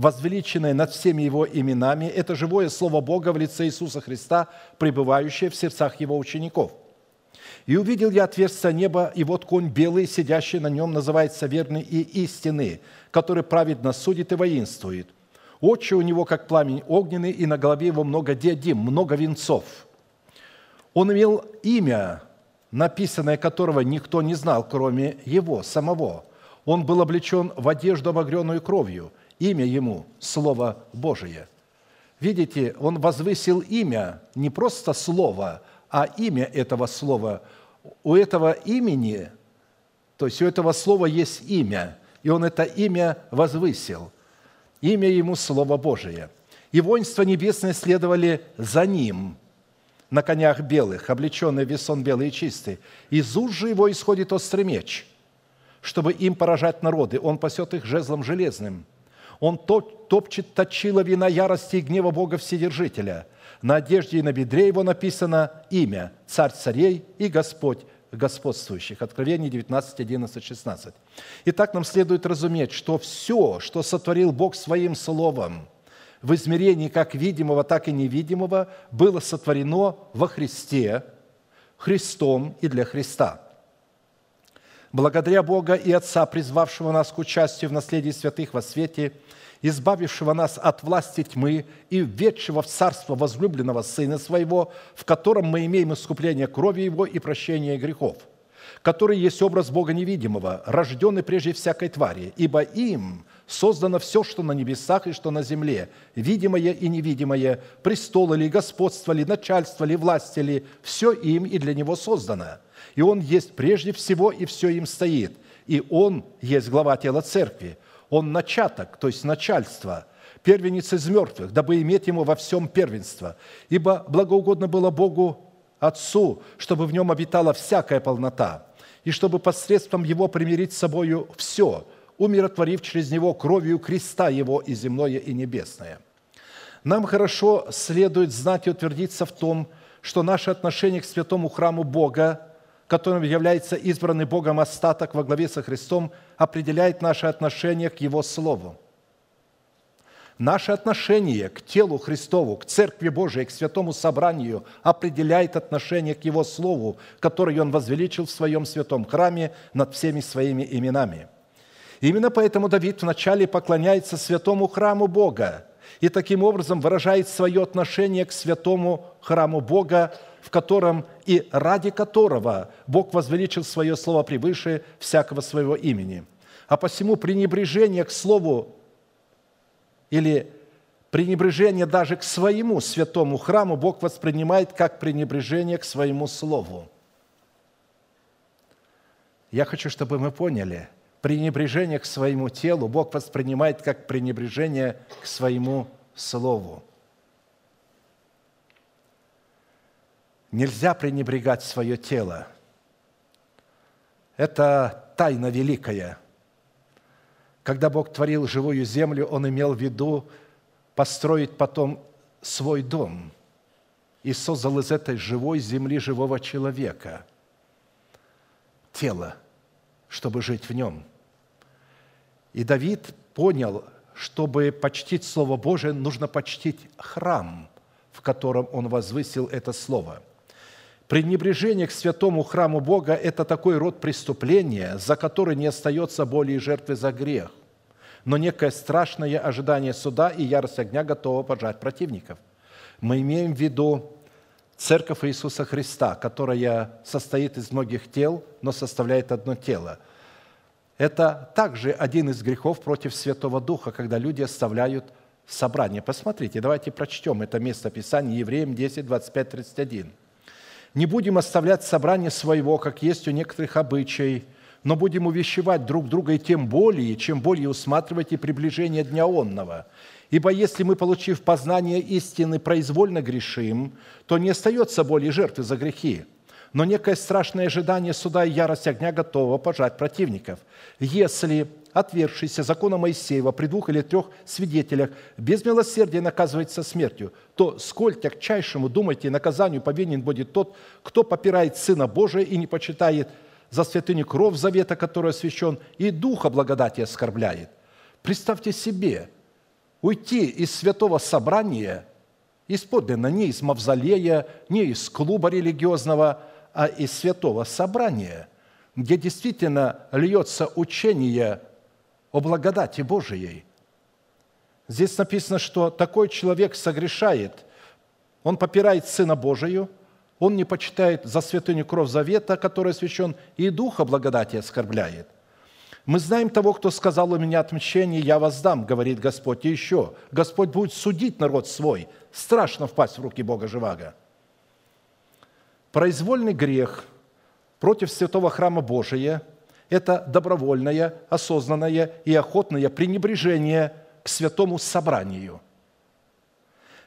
возвеличенное над всеми Его именами, это живое Слово Бога в лице Иисуса Христа, пребывающее в сердцах Его учеников. «И увидел я отверстие неба, и вот конь белый, сидящий на нем, называется верный и истинный, который праведно судит и воинствует. Очи у него, как пламень огненный, и на голове его много диадим, много венцов. Он имел имя, написанное которого никто не знал, кроме его самого. Он был облечен в одежду, обогренную кровью – имя ему – Слово Божие. Видите, он возвысил имя, не просто слово, а имя этого слова. У этого имени, то есть у этого слова есть имя, и он это имя возвысил. Имя ему – Слово Божие. И воинства небесные следовали за ним на конях белых, облеченные в весон белый и чистый. Из уст же его исходит острый меч, чтобы им поражать народы. Он пасет их жезлом железным – он топчет точила вина ярости и гнева Бога Вседержителя. На одежде и на бедре его написано имя «Царь царей и Господь господствующих». Откровение 19, 11, 16. Итак, нам следует разуметь, что все, что сотворил Бог Своим Словом, в измерении как видимого, так и невидимого, было сотворено во Христе, Христом и для Христа – благодаря Бога и Отца, призвавшего нас к участию в наследии святых во свете, избавившего нас от власти тьмы и введшего в царство возлюбленного Сына Своего, в котором мы имеем искупление крови Его и прощение грехов, который есть образ Бога невидимого, рожденный прежде всякой твари, ибо им создано все, что на небесах и что на земле, видимое и невидимое, престолы ли, господство ли, начальство ли, власть ли, все им и для Него создано – и Он есть прежде всего, и все им стоит. И Он есть глава тела церкви. Он начаток, то есть начальство, первенец из мертвых, дабы иметь Ему во всем первенство. Ибо благоугодно было Богу Отцу, чтобы в Нем обитала всякая полнота, и чтобы посредством Его примирить с собою все, умиротворив через Него кровью креста Его и земное, и небесное. Нам хорошо следует знать и утвердиться в том, что наше отношение к святому храму Бога которым является избранный Богом остаток во главе со Христом, определяет наше отношение к Его Слову. Наше отношение к телу Христову, к Церкви Божией, к святому собранию определяет отношение к Его Слову, которое Он возвеличил в Своем святом храме над всеми Своими именами. Именно поэтому Давид вначале поклоняется святому храму Бога и таким образом выражает свое отношение к святому храму Бога, в котором и ради которого Бог возвеличил свое слово превыше всякого своего имени. А посему пренебрежение к слову или пренебрежение даже к своему святому храму Бог воспринимает как пренебрежение к своему слову. Я хочу, чтобы мы поняли, пренебрежение к своему телу Бог воспринимает как пренебрежение к своему слову. Нельзя пренебрегать свое тело. Это тайна великая. Когда Бог творил живую землю, Он имел в виду построить потом свой дом и создал из этой живой земли живого человека, тело, чтобы жить в нем. И Давид понял, чтобы почтить Слово Божие, нужно почтить храм, в котором он возвысил это Слово – Пренебрежение к святому храму Бога – это такой род преступления, за который не остается боли и жертвы за грех, но некое страшное ожидание суда и ярость огня готова пожать противников. Мы имеем в виду Церковь Иисуса Христа, которая состоит из многих тел, но составляет одно тело. Это также один из грехов против Святого Духа, когда люди оставляют собрание. Посмотрите, давайте прочтем это место Писания, Евреям 10, 25, 31. Не будем оставлять собрание своего, как есть у некоторых обычай, но будем увещевать друг друга и тем более, чем более усматривать и приближение дня онного. Ибо если мы, получив познание истины, произвольно грешим, то не остается более жертвы за грехи, но некое страшное ожидание суда и ярость огня готово пожать противников. Если отвергшийся закона Моисеева при двух или трех свидетелях без милосердия наказывается смертью, то сколь тягчайшему, думайте, наказанию повинен будет тот, кто попирает Сына Божия и не почитает за святыню кров завета, который освящен, и Духа благодати оскорбляет. Представьте себе, уйти из святого собрания, из подлинно, не из мавзолея, не из клуба религиозного, а из святого собрания, где действительно льется учение о благодати Божией. Здесь написано, что такой человек согрешает, он попирает Сына Божию, он не почитает за святыню кровь завета, который освящен, и Духа благодати оскорбляет. Мы знаем того, кто сказал у меня отмщение, я воздам, говорит Господь. И еще, Господь будет судить народ свой. Страшно впасть в руки Бога Живаго. Произвольный грех против святого храма Божия – это добровольное, осознанное и охотное пренебрежение к святому собранию.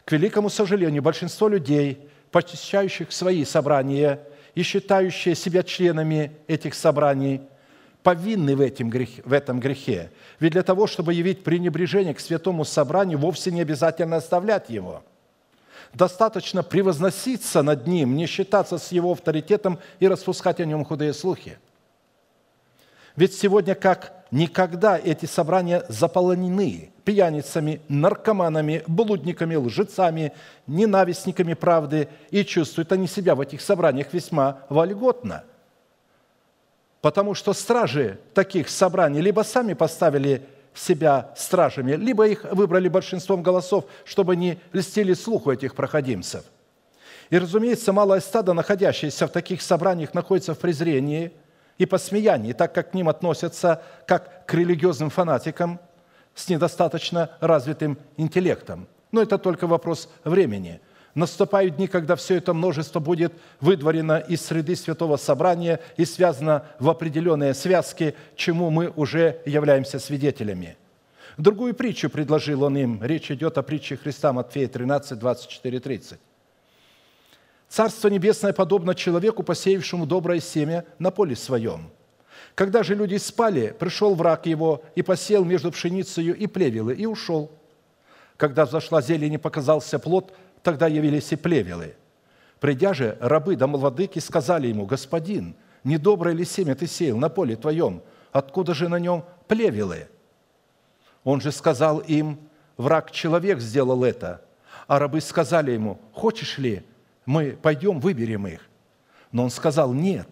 К великому сожалению, большинство людей, посещающих свои собрания и считающие себя членами этих собраний, повинны в, этом грехе, в этом грехе. Ведь для того, чтобы явить пренебрежение к святому собранию, вовсе не обязательно оставлять его. Достаточно превозноситься над ним, не считаться с его авторитетом и распускать о нем худые слухи – ведь сегодня как никогда эти собрания заполонены пьяницами, наркоманами, блудниками, лжецами, ненавистниками правды, и чувствуют они себя в этих собраниях весьма вольготно. Потому что стражи таких собраний либо сами поставили себя стражами, либо их выбрали большинством голосов, чтобы не льстили слуху этих проходимцев. И, разумеется, малое стадо, находящееся в таких собраниях, находится в презрении – и посмеянии, так как к ним относятся как к религиозным фанатикам с недостаточно развитым интеллектом. Но это только вопрос времени. Наступают дни, когда все это множество будет выдворено из среды святого собрания и связано в определенные связки, чему мы уже являемся свидетелями. Другую притчу предложил он им. Речь идет о притче Христа Матфея 13, 24, 30. Царство Небесное подобно человеку, посеявшему доброе семя на поле своем. Когда же люди спали, пришел враг его и посел между пшеницей и плевелы, и ушел. Когда взошла зелень и показался плод, тогда явились и плевелы. Придя же, рабы да владыки сказали ему, «Господин, недоброе ли семя ты сеял на поле твоем? Откуда же на нем плевелы?» Он же сказал им, «Враг человек сделал это». А рабы сказали ему, «Хочешь ли, мы пойдем, выберем их. Но он сказал, нет,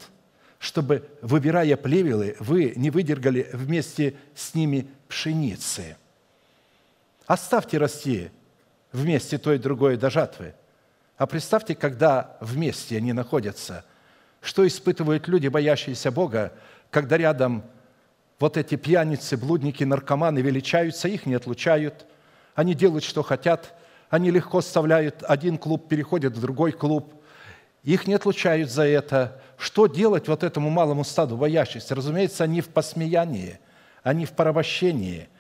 чтобы, выбирая плевелы, вы не выдергали вместе с ними пшеницы. Оставьте расти вместе то и другое до жатвы. А представьте, когда вместе они находятся, что испытывают люди, боящиеся Бога, когда рядом вот эти пьяницы, блудники, наркоманы величаются, их не отлучают, они делают, что хотят, они легко оставляют один клуб, переходят в другой клуб, их не отлучают за это. Что делать вот этому малому стаду боящихся? Разумеется, они в посмеянии, они в порабощении –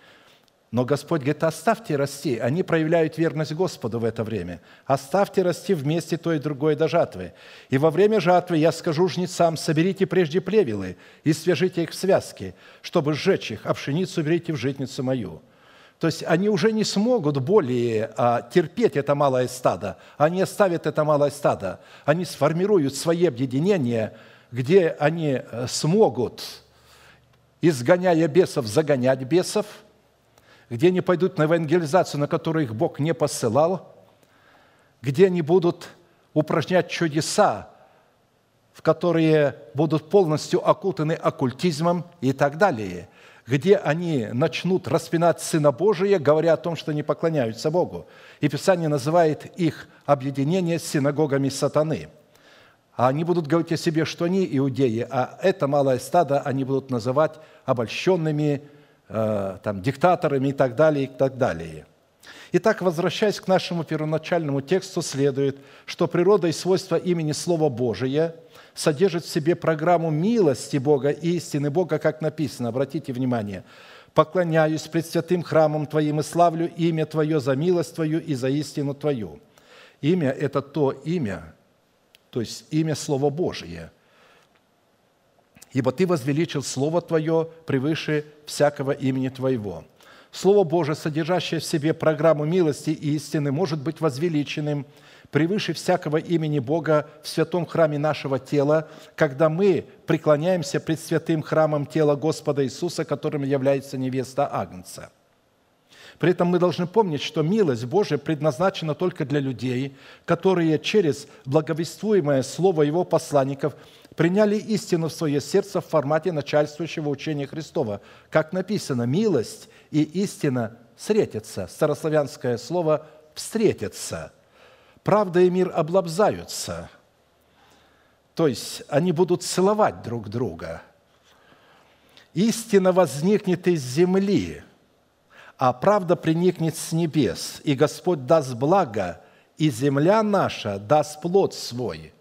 но Господь говорит, оставьте расти. Они проявляют верность Господу в это время. Оставьте расти вместе то и другое до жатвы. И во время жатвы я скажу жнецам, соберите прежде плевелы и свяжите их в связки, чтобы сжечь их, а пшеницу берите в житницу мою». То есть они уже не смогут более а, терпеть это малое стадо. Они оставят это малое стадо. Они сформируют свои объединения, где они э, смогут, изгоняя бесов, загонять бесов – где они пойдут на евангелизацию, на которую их Бог не посылал, где они будут упражнять чудеса, в которые будут полностью окутаны оккультизмом и так далее, где они начнут распинать Сына Божия, говоря о том, что не поклоняются Богу. И Писание называет их объединение с синагогами сатаны. А они будут говорить о себе, что они иудеи, а это малое стадо они будут называть обольщенными там, диктаторами и так далее, и так далее. Итак, возвращаясь к нашему первоначальному тексту, следует, что природа и свойства имени Слова Божия содержит в себе программу милости Бога и истины Бога, как написано. Обратите внимание. «Поклоняюсь пред святым храмом Твоим и славлю имя Твое за милость Твою и за истину Твою». Имя – это то имя, то есть имя Слова Божие – ибо Ты возвеличил Слово Твое превыше всякого имени Твоего». Слово Божие, содержащее в себе программу милости и истины, может быть возвеличенным превыше всякого имени Бога в святом храме нашего тела, когда мы преклоняемся пред святым храмом тела Господа Иисуса, которым является невеста Агнца. При этом мы должны помнить, что милость Божия предназначена только для людей, которые через благовествуемое слово Его посланников – приняли истину в свое сердце в формате начальствующего учения Христова. Как написано, милость и истина встретятся. Старославянское слово «встретятся». Правда и мир облабзаются. То есть они будут целовать друг друга. Истина возникнет из земли, а правда приникнет с небес, и Господь даст благо, и земля наша даст плод свой –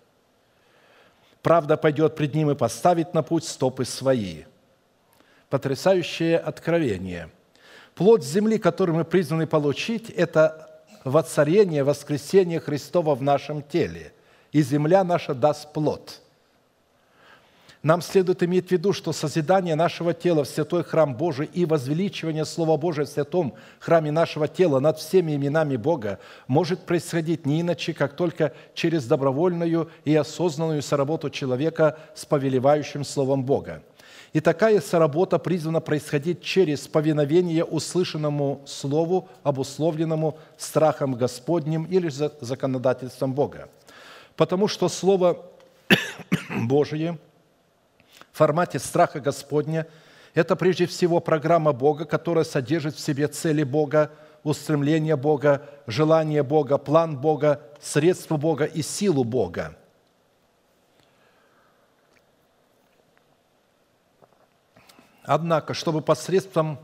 Правда пойдет пред ним и поставит на путь стопы свои. Потрясающее откровение. Плод земли, который мы призваны получить, это воцарение, воскресение Христова в нашем теле. И земля наша даст плод – нам следует иметь в виду, что созидание нашего тела в святой храм Божий и возвеличивание Слова Божия в святом храме нашего тела над всеми именами Бога может происходить не иначе, как только через добровольную и осознанную соработу человека с повелевающим Словом Бога. И такая соработа призвана происходить через повиновение услышанному Слову, обусловленному страхом Господним или законодательством Бога. Потому что Слово Божие – формате страха Господня. Это прежде всего программа Бога, которая содержит в себе цели Бога, устремление Бога, желание Бога, план Бога, средства Бога и силу Бога. Однако, чтобы посредством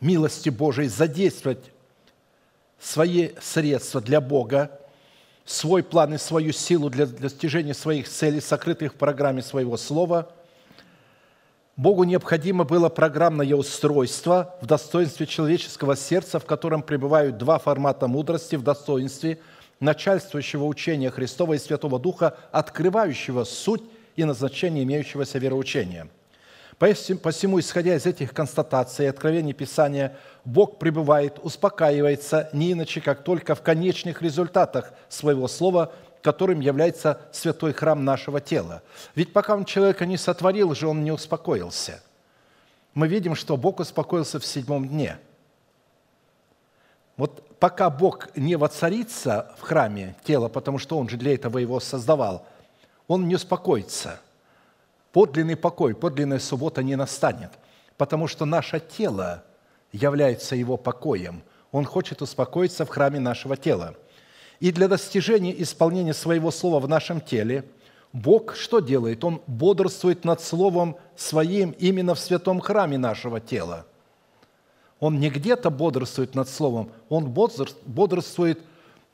милости Божией задействовать свои средства для Бога, свой план и свою силу для достижения своих целей, сокрытых в программе своего слова. Богу необходимо было программное устройство в достоинстве человеческого сердца, в котором пребывают два формата мудрости в достоинстве начальствующего учения Христова и Святого Духа, открывающего суть и назначение имеющегося вероучения – Посему, исходя из этих констатаций и откровений Писания, Бог пребывает, успокаивается не иначе, как только в конечных результатах своего слова, которым является святой храм нашего тела. Ведь пока он человека не сотворил же, он не успокоился. Мы видим, что Бог успокоился в седьмом дне. Вот пока Бог не воцарится в храме тела, потому что Он же для этого его создавал, Он не успокоится – подлинный покой, подлинная суббота не настанет, потому что наше тело является его покоем. Он хочет успокоиться в храме нашего тела. И для достижения исполнения своего слова в нашем теле Бог что делает? Он бодрствует над словом своим именно в святом храме нашего тела. Он не где-то бодрствует над словом, он бодрствует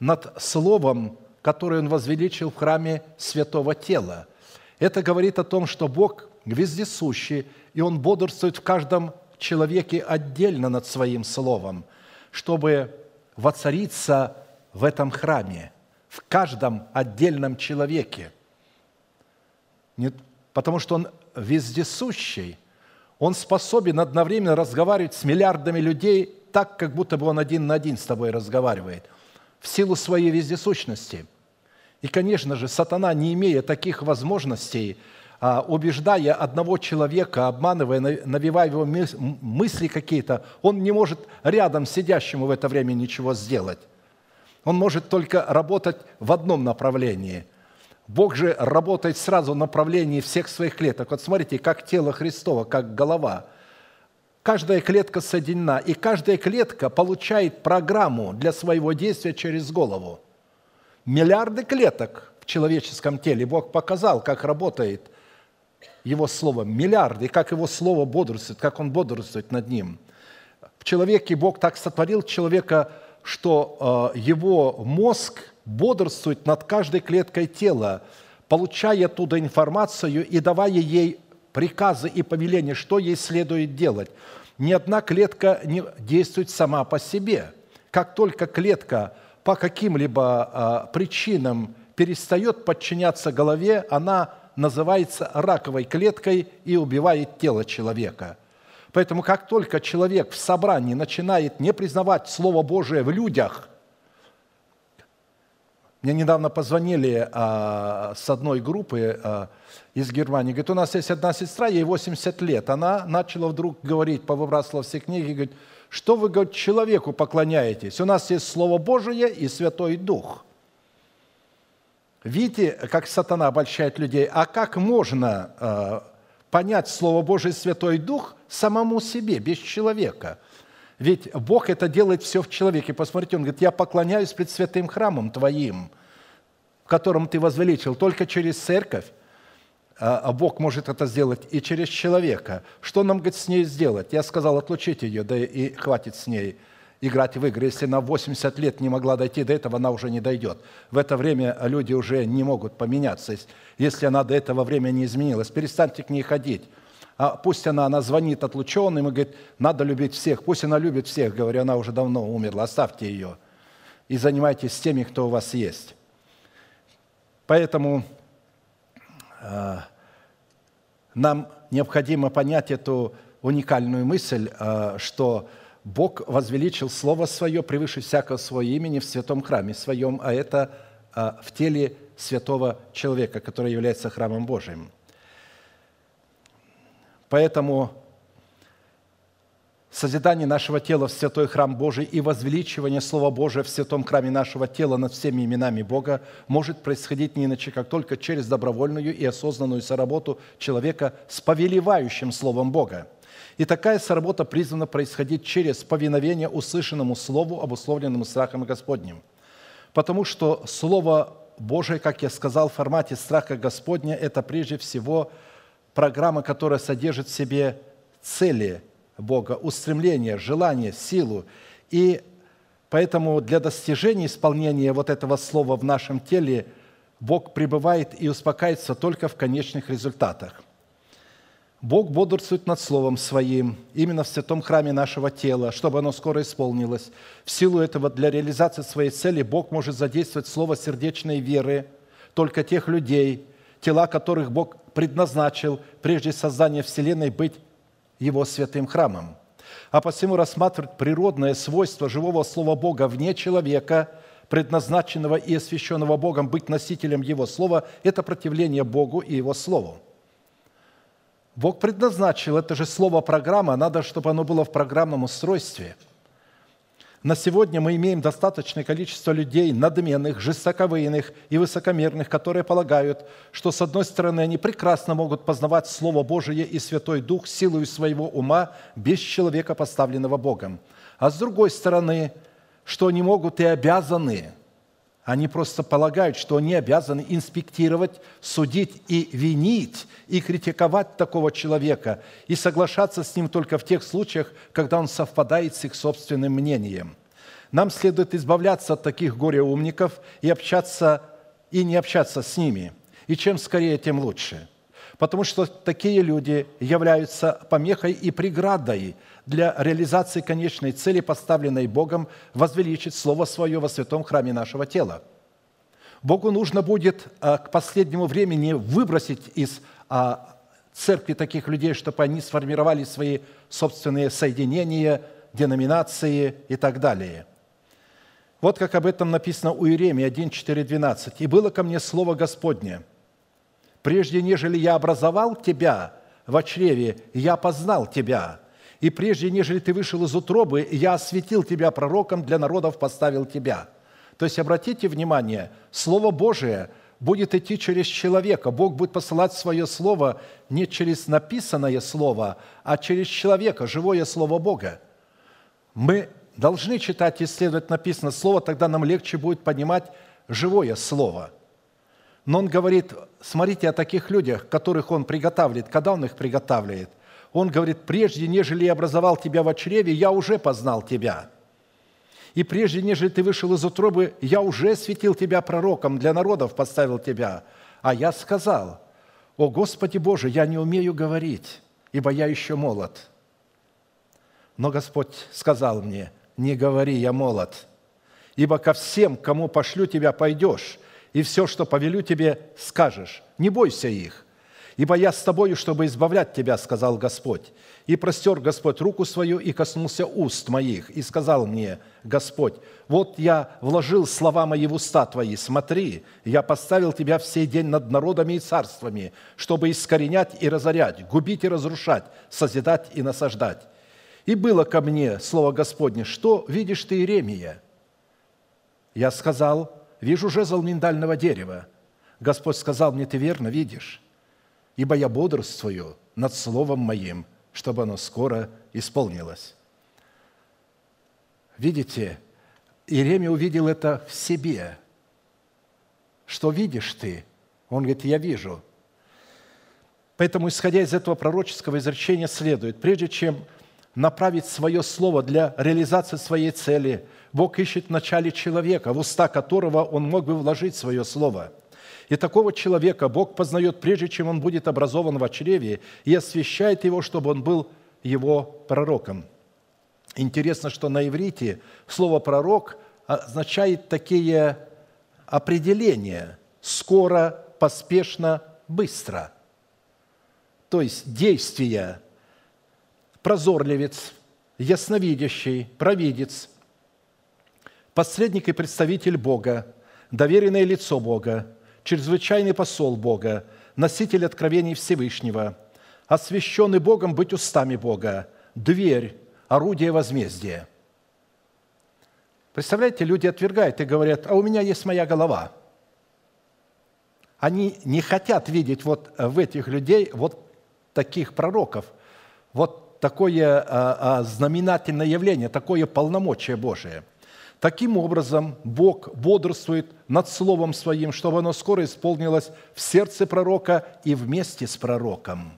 над словом, которое он возвеличил в храме святого тела. Это говорит о том, что Бог вездесущий, и Он бодрствует в каждом человеке отдельно над Своим Словом, чтобы воцариться в этом храме, в каждом отдельном человеке. Нет, потому что Он вездесущий, Он способен одновременно разговаривать с миллиардами людей так, как будто бы Он один на один с тобой разговаривает, в силу своей вездесущности – и, конечно же, сатана, не имея таких возможностей, а, убеждая одного человека, обманывая, навевая его мысли какие-то, он не может рядом сидящему в это время ничего сделать. Он может только работать в одном направлении. Бог же работает сразу в направлении всех своих клеток. Вот смотрите, как тело Христова, как голова. Каждая клетка соединена, и каждая клетка получает программу для своего действия через голову – миллиарды клеток в человеческом теле. Бог показал, как работает Его Слово. Миллиарды, и как Его Слово бодрствует, как Он бодрствует над ним. В человеке Бог так сотворил человека, что э, его мозг бодрствует над каждой клеткой тела, получая оттуда информацию и давая ей приказы и повеления, что ей следует делать. Ни одна клетка не действует сама по себе. Как только клетка – по каким-либо а, причинам перестает подчиняться голове, она называется раковой клеткой и убивает тело человека. Поэтому как только человек в собрании начинает не признавать Слово Божие в людях, мне недавно позвонили а, с одной группы а, из Германии, говорит, у нас есть одна сестра, ей 80 лет, она начала вдруг говорить, повыбрасывала все книги, говорит, что вы, говорит, человеку поклоняетесь? У нас есть Слово Божие и Святой Дух. Видите, как сатана обольщает людей? А как можно э, понять Слово Божие и Святой Дух самому себе, без человека? Ведь Бог это делает все в человеке. Посмотрите, Он говорит, я поклоняюсь пред святым храмом Твоим, в котором Ты возвеличил, только через церковь а, а Бог может это сделать и через человека. Что нам, говорит, с ней сделать? Я сказал, отлучите ее, да и хватит с ней играть в игры. Если она 80 лет не могла дойти до этого, она уже не дойдет. В это время люди уже не могут поменяться. Если она до этого времени не изменилась, перестаньте к ней ходить. А пусть она, она звонит отлученным и говорит, надо любить всех. Пусть она любит всех, говорю, она уже давно умерла, оставьте ее. И занимайтесь теми, кто у вас есть. Поэтому нам необходимо понять эту уникальную мысль, а, что Бог возвеличил Слово Свое превыше всякого своего имени в святом храме своем, а это а, в теле святого человека, который является храмом Божиим. Поэтому созидание нашего тела в святой храм Божий и возвеличивание Слова Божия в святом храме нашего тела над всеми именами Бога может происходить не иначе, как только через добровольную и осознанную соработу человека с повелевающим Словом Бога. И такая соработа призвана происходить через повиновение услышанному Слову, обусловленному страхом Господним. Потому что Слово Божие, как я сказал, в формате страха Господня – это прежде всего программа, которая содержит в себе цели – Бога, устремление, желание, силу. И поэтому для достижения исполнения вот этого слова в нашем теле Бог пребывает и успокаивается только в конечных результатах. Бог бодрствует над Словом Своим, именно в святом храме нашего тела, чтобы оно скоро исполнилось. В силу этого для реализации своей цели Бог может задействовать слово сердечной веры только тех людей, тела которых Бог предназначил прежде создания Вселенной быть его святым храмом. А посему рассматривать природное свойство живого Слова Бога вне человека, предназначенного и освященного Богом быть носителем Его Слова, это противление Богу и Его Слову. Бог предназначил это же слово программа, надо, чтобы оно было в программном устройстве. На сегодня мы имеем достаточное количество людей надменных, жестоковыйных и высокомерных, которые полагают, что с одной стороны они прекрасно могут познавать Слово Божие и Святой Дух силою своего ума без человека, поставленного Богом, а с другой стороны, что они могут и обязаны – они просто полагают, что они обязаны инспектировать, судить и винить, и критиковать такого человека, и соглашаться с ним только в тех случаях, когда он совпадает с их собственным мнением. Нам следует избавляться от таких горе-умников и общаться и не общаться с ними. И чем скорее, тем лучше. Потому что такие люди являются помехой и преградой для реализации конечной цели, поставленной Богом, возвеличить Слово Свое во святом храме нашего тела. Богу нужно будет а, к последнему времени выбросить из а, церкви таких людей, чтобы они сформировали свои собственные соединения, деноминации и так далее. Вот как об этом написано у Иеремии 1, 4, 12. «И было ко мне слово Господне, прежде нежели я образовал тебя в чреве, я познал тебя, и прежде, нежели ты вышел из утробы, я осветил тебя пророком, для народов поставил тебя». То есть, обратите внимание, Слово Божие будет идти через человека. Бог будет посылать свое Слово не через написанное Слово, а через человека, живое Слово Бога. Мы должны читать и исследовать написанное Слово, тогда нам легче будет понимать живое Слово. Но он говорит, смотрите о таких людях, которых он приготавливает. Когда он их приготавливает? Он говорит, прежде, нежели я образовал тебя в чреве, я уже познал тебя. И прежде, нежели ты вышел из утробы, я уже светил тебя пророком, для народов поставил тебя. А я сказал, о Господи Боже, я не умею говорить, ибо я еще молод. Но Господь сказал мне, не говори, я молод, ибо ко всем, кому пошлю тебя, пойдешь, и все, что повелю тебе, скажешь. Не бойся их, ибо я с тобою, чтобы избавлять тебя, сказал Господь. И простер Господь руку свою и коснулся уст моих, и сказал мне, Господь, вот я вложил слова мои в уста твои, смотри, я поставил тебя в сей день над народами и царствами, чтобы искоренять и разорять, губить и разрушать, созидать и насаждать. И было ко мне слово Господне, что видишь ты, Иеремия? Я сказал, вижу жезл миндального дерева. Господь сказал мне, ты верно видишь ибо я бодрствую над Словом Моим, чтобы оно скоро исполнилось». Видите, Иеремия увидел это в себе. Что видишь ты? Он говорит, я вижу. Поэтому, исходя из этого пророческого изречения, следует, прежде чем направить свое слово для реализации своей цели, Бог ищет в начале человека, в уста которого он мог бы вложить свое слово – и такого человека Бог познает, прежде чем он будет образован в чреве, и освящает его, чтобы он был его пророком. Интересно, что на иврите слово «пророк» означает такие определения – скоро, поспешно, быстро. То есть действия прозорливец, ясновидящий, провидец, посредник и представитель Бога, доверенное лицо Бога, чрезвычайный посол Бога, носитель откровений Всевышнего, освященный Богом быть устами Бога, дверь, орудие возмездия. Представляете, люди отвергают и говорят, а у меня есть моя голова. Они не хотят видеть вот в этих людей вот таких пророков, вот такое а, а, знаменательное явление, такое полномочие Божие – Таким образом, Бог бодрствует над Словом Своим, чтобы оно скоро исполнилось в сердце пророка и вместе с пророком.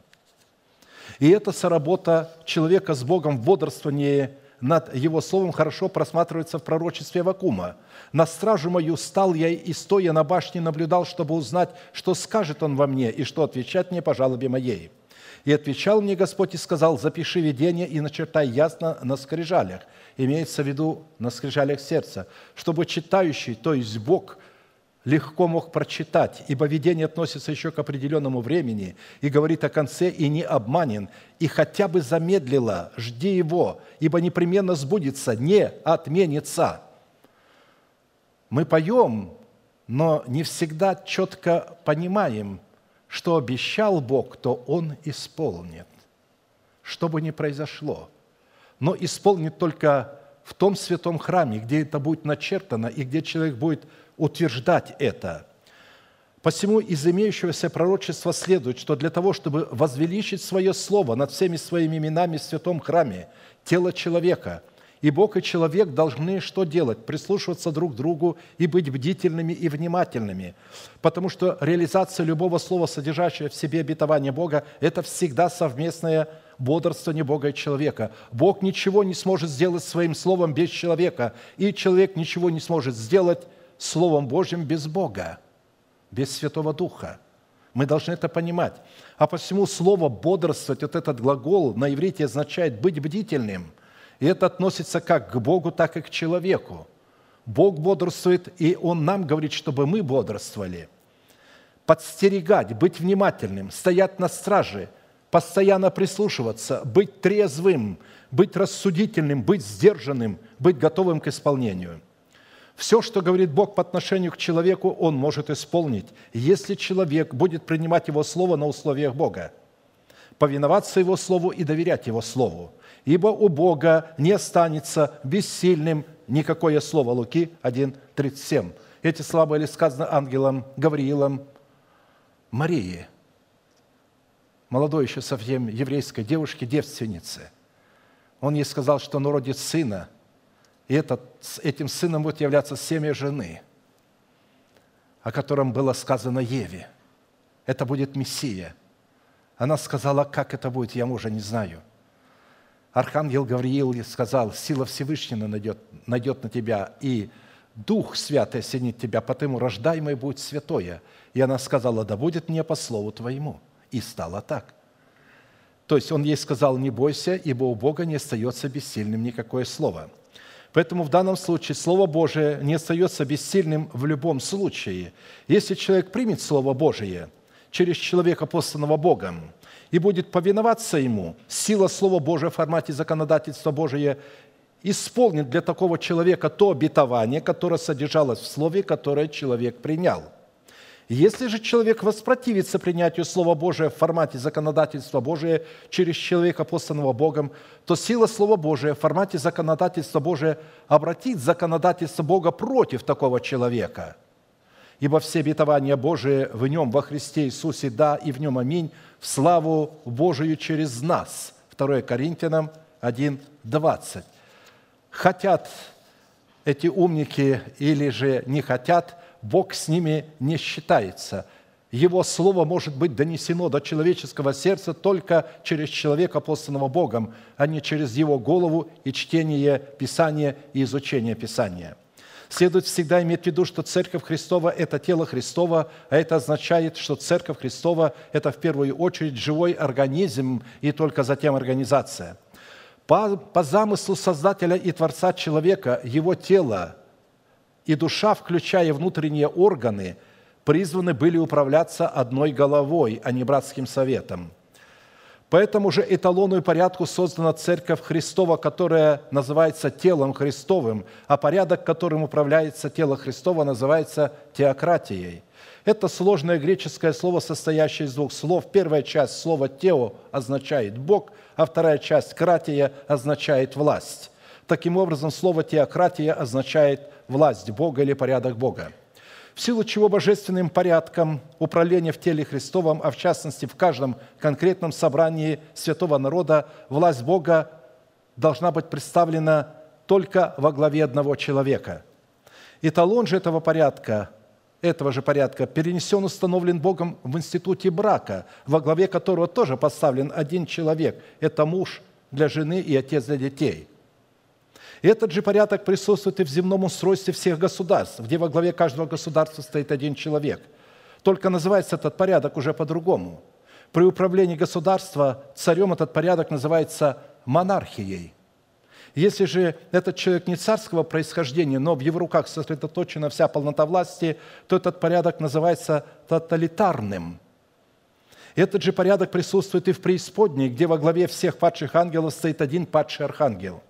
И эта соработа человека с Богом в бодрствовании над Его Словом хорошо просматривается в пророчестве Вакума. «На стражу мою стал я и, стоя на башне, наблюдал, чтобы узнать, что скажет Он во мне и что отвечать мне по жалобе моей». И отвечал мне Господь и сказал, запиши видение и начертай ясно на скрижалях, имеется в виду на скрижалях сердца, чтобы читающий, то есть Бог, легко мог прочитать, ибо видение относится еще к определенному времени и говорит о конце и не обманен, и хотя бы замедлило, жди его, ибо непременно сбудется, не отменится. Мы поем, но не всегда четко понимаем, что обещал Бог, то Он исполнит, что бы ни произошло. Но исполнит только в том святом храме, где это будет начертано и где человек будет утверждать это. Посему из имеющегося пророчества следует, что для того, чтобы возвеличить свое слово над всеми своими именами в святом храме, тело человека, и Бог и человек должны что делать? Прислушиваться друг к другу и быть бдительными и внимательными. Потому что реализация любого слова, содержащего в себе обетование Бога, это всегда совместное бодрствование Бога и человека. Бог ничего не сможет сделать своим словом без человека, и человек ничего не сможет сделать Словом Божьим без Бога, без Святого Духа. Мы должны это понимать. А посему слово «бодрствовать», вот этот глагол на иврите означает «быть бдительным». И это относится как к Богу, так и к человеку. Бог бодрствует, и Он нам говорит, чтобы мы бодрствовали. Подстерегать, быть внимательным, стоять на страже, постоянно прислушиваться, быть трезвым, быть рассудительным, быть сдержанным, быть готовым к исполнению – все, что говорит Бог по отношению к человеку, Он может исполнить, если человек будет принимать Его Слово на условиях Бога, повиноваться Его Слову и доверять Его Слову. Ибо у Бога не останется бессильным никакое слово. Луки 1.37. Эти слова были сказаны ангелом Гавриилом Марии, молодой еще совсем еврейской девушке, девственнице. Он ей сказал, что он родит сына – и этот, этим сыном будет являться семя жены, о котором было сказано Еве. Это будет Мессия. Она сказала, как это будет, я мужа не знаю. Архангел Гавриил сказал, сила Всевышнего найдет, найдет на тебя, и Дух Святый осенит тебя, потому рождаемое будет святое. И она сказала, да будет мне по слову твоему. И стало так. То есть он ей сказал, не бойся, ибо у Бога не остается бессильным никакое слово – Поэтому в данном случае Слово Божие не остается бессильным в любом случае. Если человек примет Слово Божие через человека, посланного Богом, и будет повиноваться ему, сила Слова Божия в формате законодательства Божия исполнит для такого человека то обетование, которое содержалось в Слове, которое человек принял – если же человек воспротивится принятию Слова Божия в формате законодательства Божия через человека, посланного Богом, то сила Слова Божия в формате законодательства Божия обратит законодательство Бога против такого человека. Ибо все обетования Божии в нем, во Христе Иисусе, да, и в нем аминь, в славу Божию через нас. 2 Коринфянам 1, 20. Хотят эти умники или же не хотят – Бог с ними не считается. Его Слово может быть донесено до человеческого сердца только через человека, посланного Богом, а не через его голову и чтение Писания и изучение Писания. Следует всегда иметь в виду, что Церковь Христова – это тело Христова, а это означает, что Церковь Христова – это в первую очередь живой организм и только затем организация. По, по замыслу Создателя и Творца человека, его тело – и душа, включая внутренние органы, призваны были управляться одной головой, а не братским советом. Поэтому же эталону и порядку создана Церковь Христова, которая называется телом Христовым, а порядок, которым управляется тело Христово, называется теократией. Это сложное греческое слово, состоящее из двух слов. Первая часть слова «тео» означает «бог», а вторая часть «кратия» означает «власть». Таким образом, слово «теократия» означает власть Бога или порядок Бога. В силу чего божественным порядком управления в теле Христовом, а в частности в каждом конкретном собрании святого народа, власть Бога должна быть представлена только во главе одного человека. Эталон же этого порядка, этого же порядка перенесен, установлен Богом в институте брака, во главе которого тоже поставлен один человек. Это муж для жены и отец для детей – этот же порядок присутствует и в земном устройстве всех государств, где во главе каждого государства стоит один человек. Только называется этот порядок уже по-другому. При управлении государства царем этот порядок называется монархией. Если же этот человек не царского происхождения, но в его руках сосредоточена вся полнота власти, то этот порядок называется тоталитарным. Этот же порядок присутствует и в преисподней, где во главе всех падших ангелов стоит один падший архангел –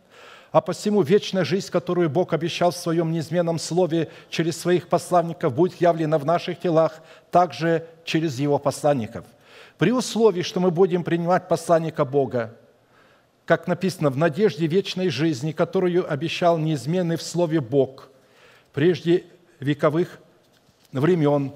а посему вечная жизнь, которую Бог обещал в Своем неизменном Слове через Своих посланников, будет явлена в наших телах также через Его посланников. При условии, что мы будем принимать посланника Бога, как написано, в надежде вечной жизни, которую обещал неизменный в Слове Бог прежде вековых времен,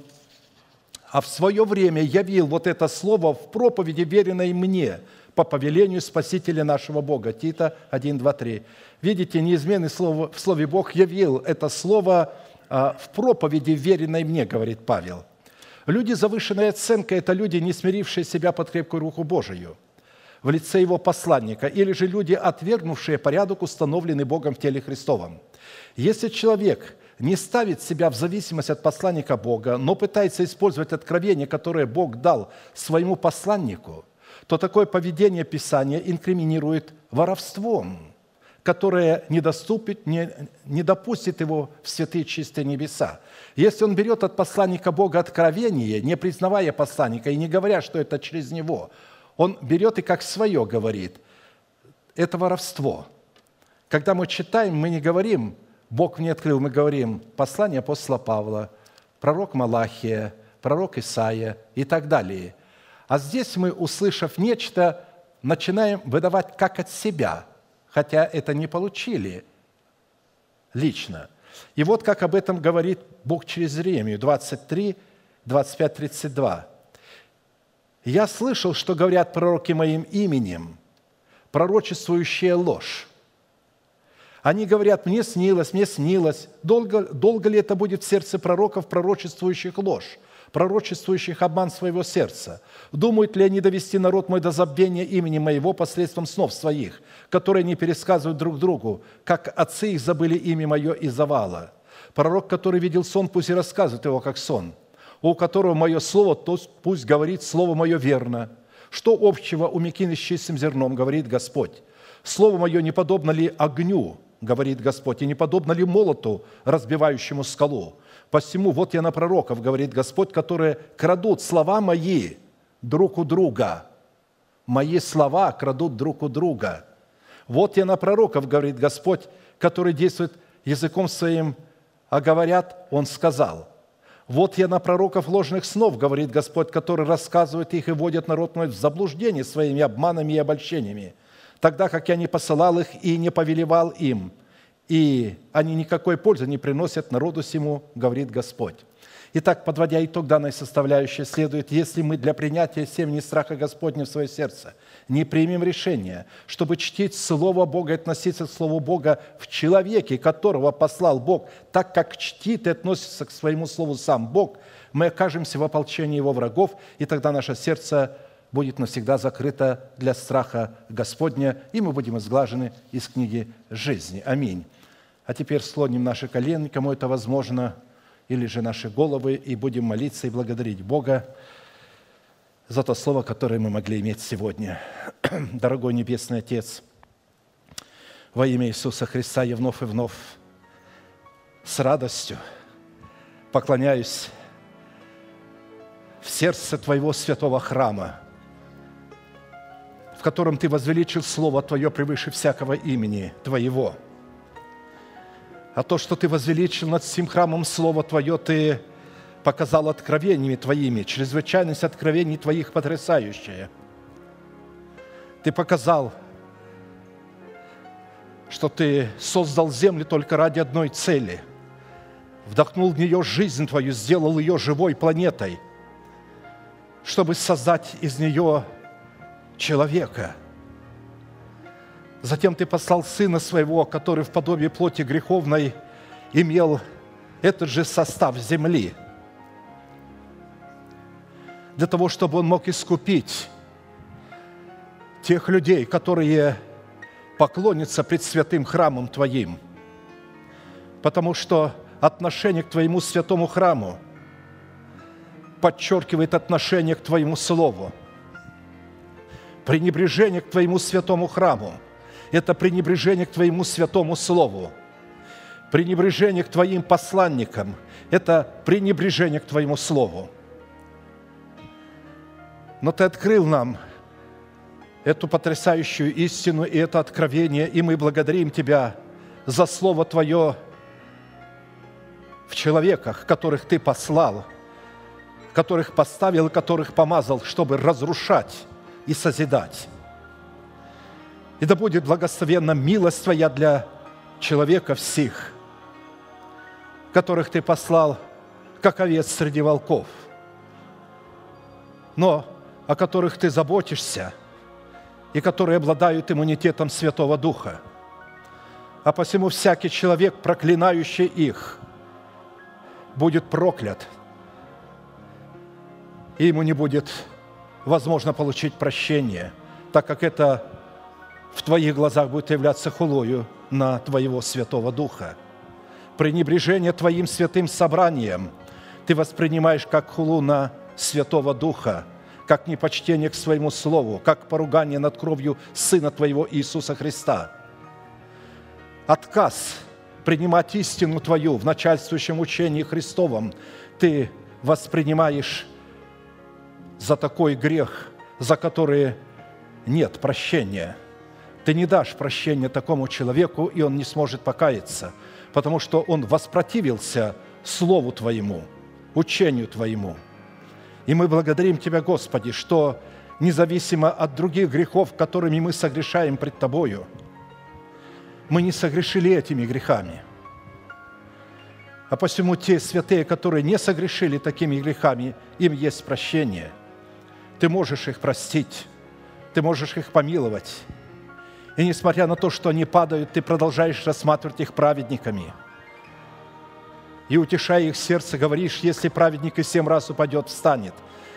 а в свое время явил вот это слово в проповеди, веренной мне, по повелению Спасителя нашего Бога. Тита 1, 2, 3. Видите, неизменный слово, в Слове Бог явил это слово а, в проповеди, веренной мне, говорит Павел. Люди завышенной оценкой – это люди, не смирившие себя под крепкую руку Божию в лице его посланника, или же люди, отвергнувшие порядок, установленный Богом в теле Христовом. Если человек не ставит себя в зависимость от посланника Бога, но пытается использовать откровение, которое Бог дал своему посланнику, то такое поведение Писания инкриминирует воровством, которое не, доступит, не, не допустит его в святые чистые небеса. Если он берет от посланника Бога откровение, не признавая посланника и не говоря, что это через него, он берет и как свое говорит. Это воровство. Когда мы читаем, мы не говорим, Бог мне открыл, мы говорим послание апостола Павла, пророк Малахия, пророк Исаия и так далее. А здесь мы, услышав нечто, начинаем выдавать как от себя, хотя это не получили лично. И вот как об этом говорит Бог через Иеремию 23, 25, 32. «Я слышал, что говорят пророки моим именем, пророчествующие ложь, они говорят, мне снилось, мне снилось. Долго, долго ли это будет в сердце пророков, пророчествующих ложь, пророчествующих обман своего сердца? Думают ли они довести народ мой до забвения имени моего посредством снов своих, которые не пересказывают друг другу, как отцы их забыли имя мое из завала? Пророк, который видел сон, пусть и рассказывает его как сон. У которого мое слово, то пусть говорит слово мое верно. Что общего у мекины с чистым зерном, говорит Господь? Слово мое не подобно ли огню, говорит Господь, и не подобно ли молоту, разбивающему скалу? Посему вот я на пророков, говорит Господь, которые крадут слова мои друг у друга. Мои слова крадут друг у друга. Вот я на пророков, говорит Господь, которые действуют языком своим, а говорят, Он сказал. Вот я на пророков ложных снов, говорит Господь, которые рассказывают их и вводят народ мой в заблуждение своими обманами и обольщениями тогда как я не посылал их и не повелевал им, и они никакой пользы не приносят народу сему, говорит Господь. Итак, подводя итог данной составляющей, следует, если мы для принятия семени страха Господня в свое сердце не примем решение, чтобы чтить Слово Бога и относиться к Слову Бога в человеке, которого послал Бог, так как чтит и относится к своему Слову сам Бог, мы окажемся в ополчении Его врагов, и тогда наше сердце будет навсегда закрыта для страха Господня, и мы будем изглажены из книги жизни. Аминь. А теперь слоним наши колени, кому это возможно, или же наши головы, и будем молиться и благодарить Бога за то слово, которое мы могли иметь сегодня. Дорогой Небесный Отец, во имя Иисуса Христа я вновь и вновь с радостью поклоняюсь в сердце Твоего святого храма – котором Ты возвеличил Слово Твое превыше всякого имени Твоего. А то, что Ты возвеличил над всем храмом Слово Твое, Ты показал откровениями Твоими, чрезвычайность откровений Твоих потрясающая. Ты показал, что Ты создал землю только ради одной цели. Вдохнул в нее жизнь Твою, сделал ее живой планетой, чтобы создать из нее человека. Затем ты послал Сына Своего, который в подобии плоти греховной имел этот же состав земли, для того, чтобы Он мог искупить тех людей, которые поклонятся пред святым храмом Твоим. Потому что отношение к Твоему святому храму подчеркивает отношение к Твоему Слову – Пренебрежение к Твоему святому храму – это пренебрежение к Твоему святому слову. Пренебрежение к Твоим посланникам – это пренебрежение к Твоему слову. Но Ты открыл нам эту потрясающую истину и это откровение, и мы благодарим Тебя за Слово Твое в человеках, которых Ты послал, которых поставил которых помазал, чтобы разрушать и созидать. И да будет благословенна милость Твоя для человека всех, которых Ты послал, как овец среди волков, но о которых Ты заботишься и которые обладают иммунитетом Святого Духа. А посему всякий человек, проклинающий их, будет проклят, и ему не будет возможно получить прощение, так как это в твоих глазах будет являться хулою на твоего Святого Духа. Пренебрежение твоим святым собранием ты воспринимаешь как хулу на Святого Духа, как непочтение к своему Слову, как поругание над кровью Сына Твоего Иисуса Христа. Отказ принимать истину Твою в начальствующем учении Христовом ты воспринимаешь за такой грех, за который нет прощения. Ты не дашь прощения такому человеку, и он не сможет покаяться, потому что он воспротивился Слову Твоему, учению Твоему. И мы благодарим Тебя, Господи, что независимо от других грехов, которыми мы согрешаем пред Тобою, мы не согрешили этими грехами. А посему те святые, которые не согрешили такими грехами, им есть прощение – ты можешь их простить, ты можешь их помиловать. И несмотря на то, что они падают, ты продолжаешь рассматривать их праведниками. И утешая их сердце, говоришь, если праведник и семь раз упадет, встанет,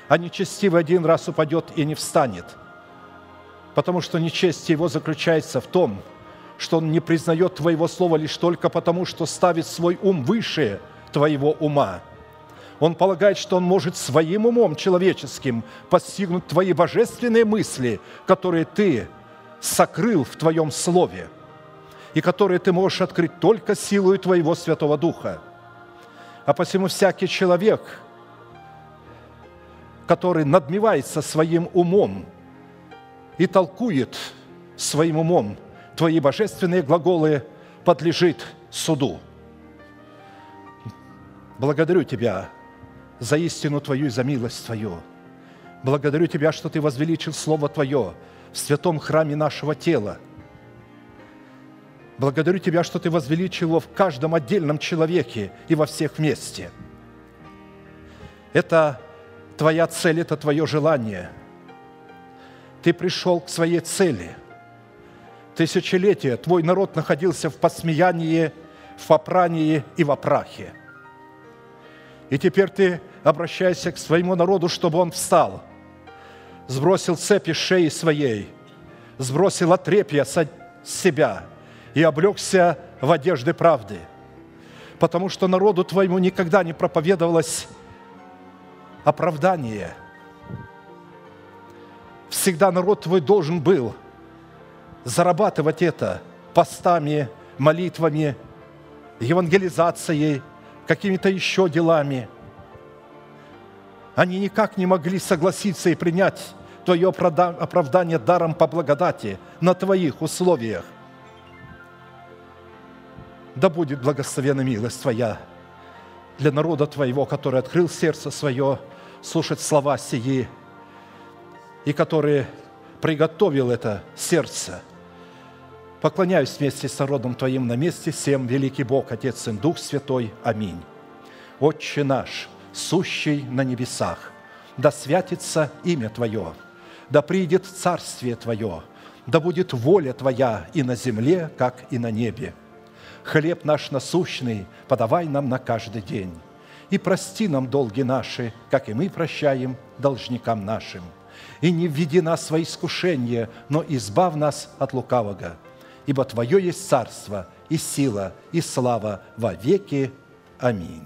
а нечестивый один раз упадет и не встанет. Потому что нечестие его заключается в том, что он не признает твоего слова лишь только потому, что ставит свой ум выше твоего ума – он полагает, что он может своим умом человеческим постигнуть твои божественные мысли, которые ты сокрыл в твоем слове, и которые ты можешь открыть только силой твоего Святого Духа. А посему всякий человек, который надмевается своим умом и толкует своим умом твои божественные глаголы, подлежит суду. Благодарю Тебя, за истину Твою и за милость Твою. Благодарю Тебя, что Ты возвеличил Слово Твое в святом храме нашего тела. Благодарю Тебя, что Ты возвеличил в каждом отдельном человеке и во всех вместе. Это Твоя цель, это Твое желание. Ты пришел к своей цели. Тысячелетия Твой народ находился в посмеянии, в попрании и в опрахе – и теперь ты обращайся к своему народу, чтобы он встал, сбросил цепи шеи своей, сбросил отрепья с себя и облегся в одежды правды. Потому что народу твоему никогда не проповедовалось оправдание. Всегда народ твой должен был зарабатывать это постами, молитвами, евангелизацией – какими-то еще делами. Они никак не могли согласиться и принять Твое оправдание даром по благодати на Твоих условиях. Да будет благословена милость Твоя для народа Твоего, который открыл сердце свое слушать слова сии, и который приготовил это сердце – Поклоняюсь вместе с народом Твоим на месте всем, великий Бог, Отец, Сын, Дух Святой. Аминь. Отче наш, сущий на небесах, да святится имя Твое, да придет Царствие Твое, да будет воля Твоя и на земле, как и на небе. Хлеб наш насущный подавай нам на каждый день, и прости нам долги наши, как и мы прощаем должникам нашим. И не введи нас во искушение, но избав нас от лукавого – ибо Твое есть царство и сила и слава во веки. Аминь.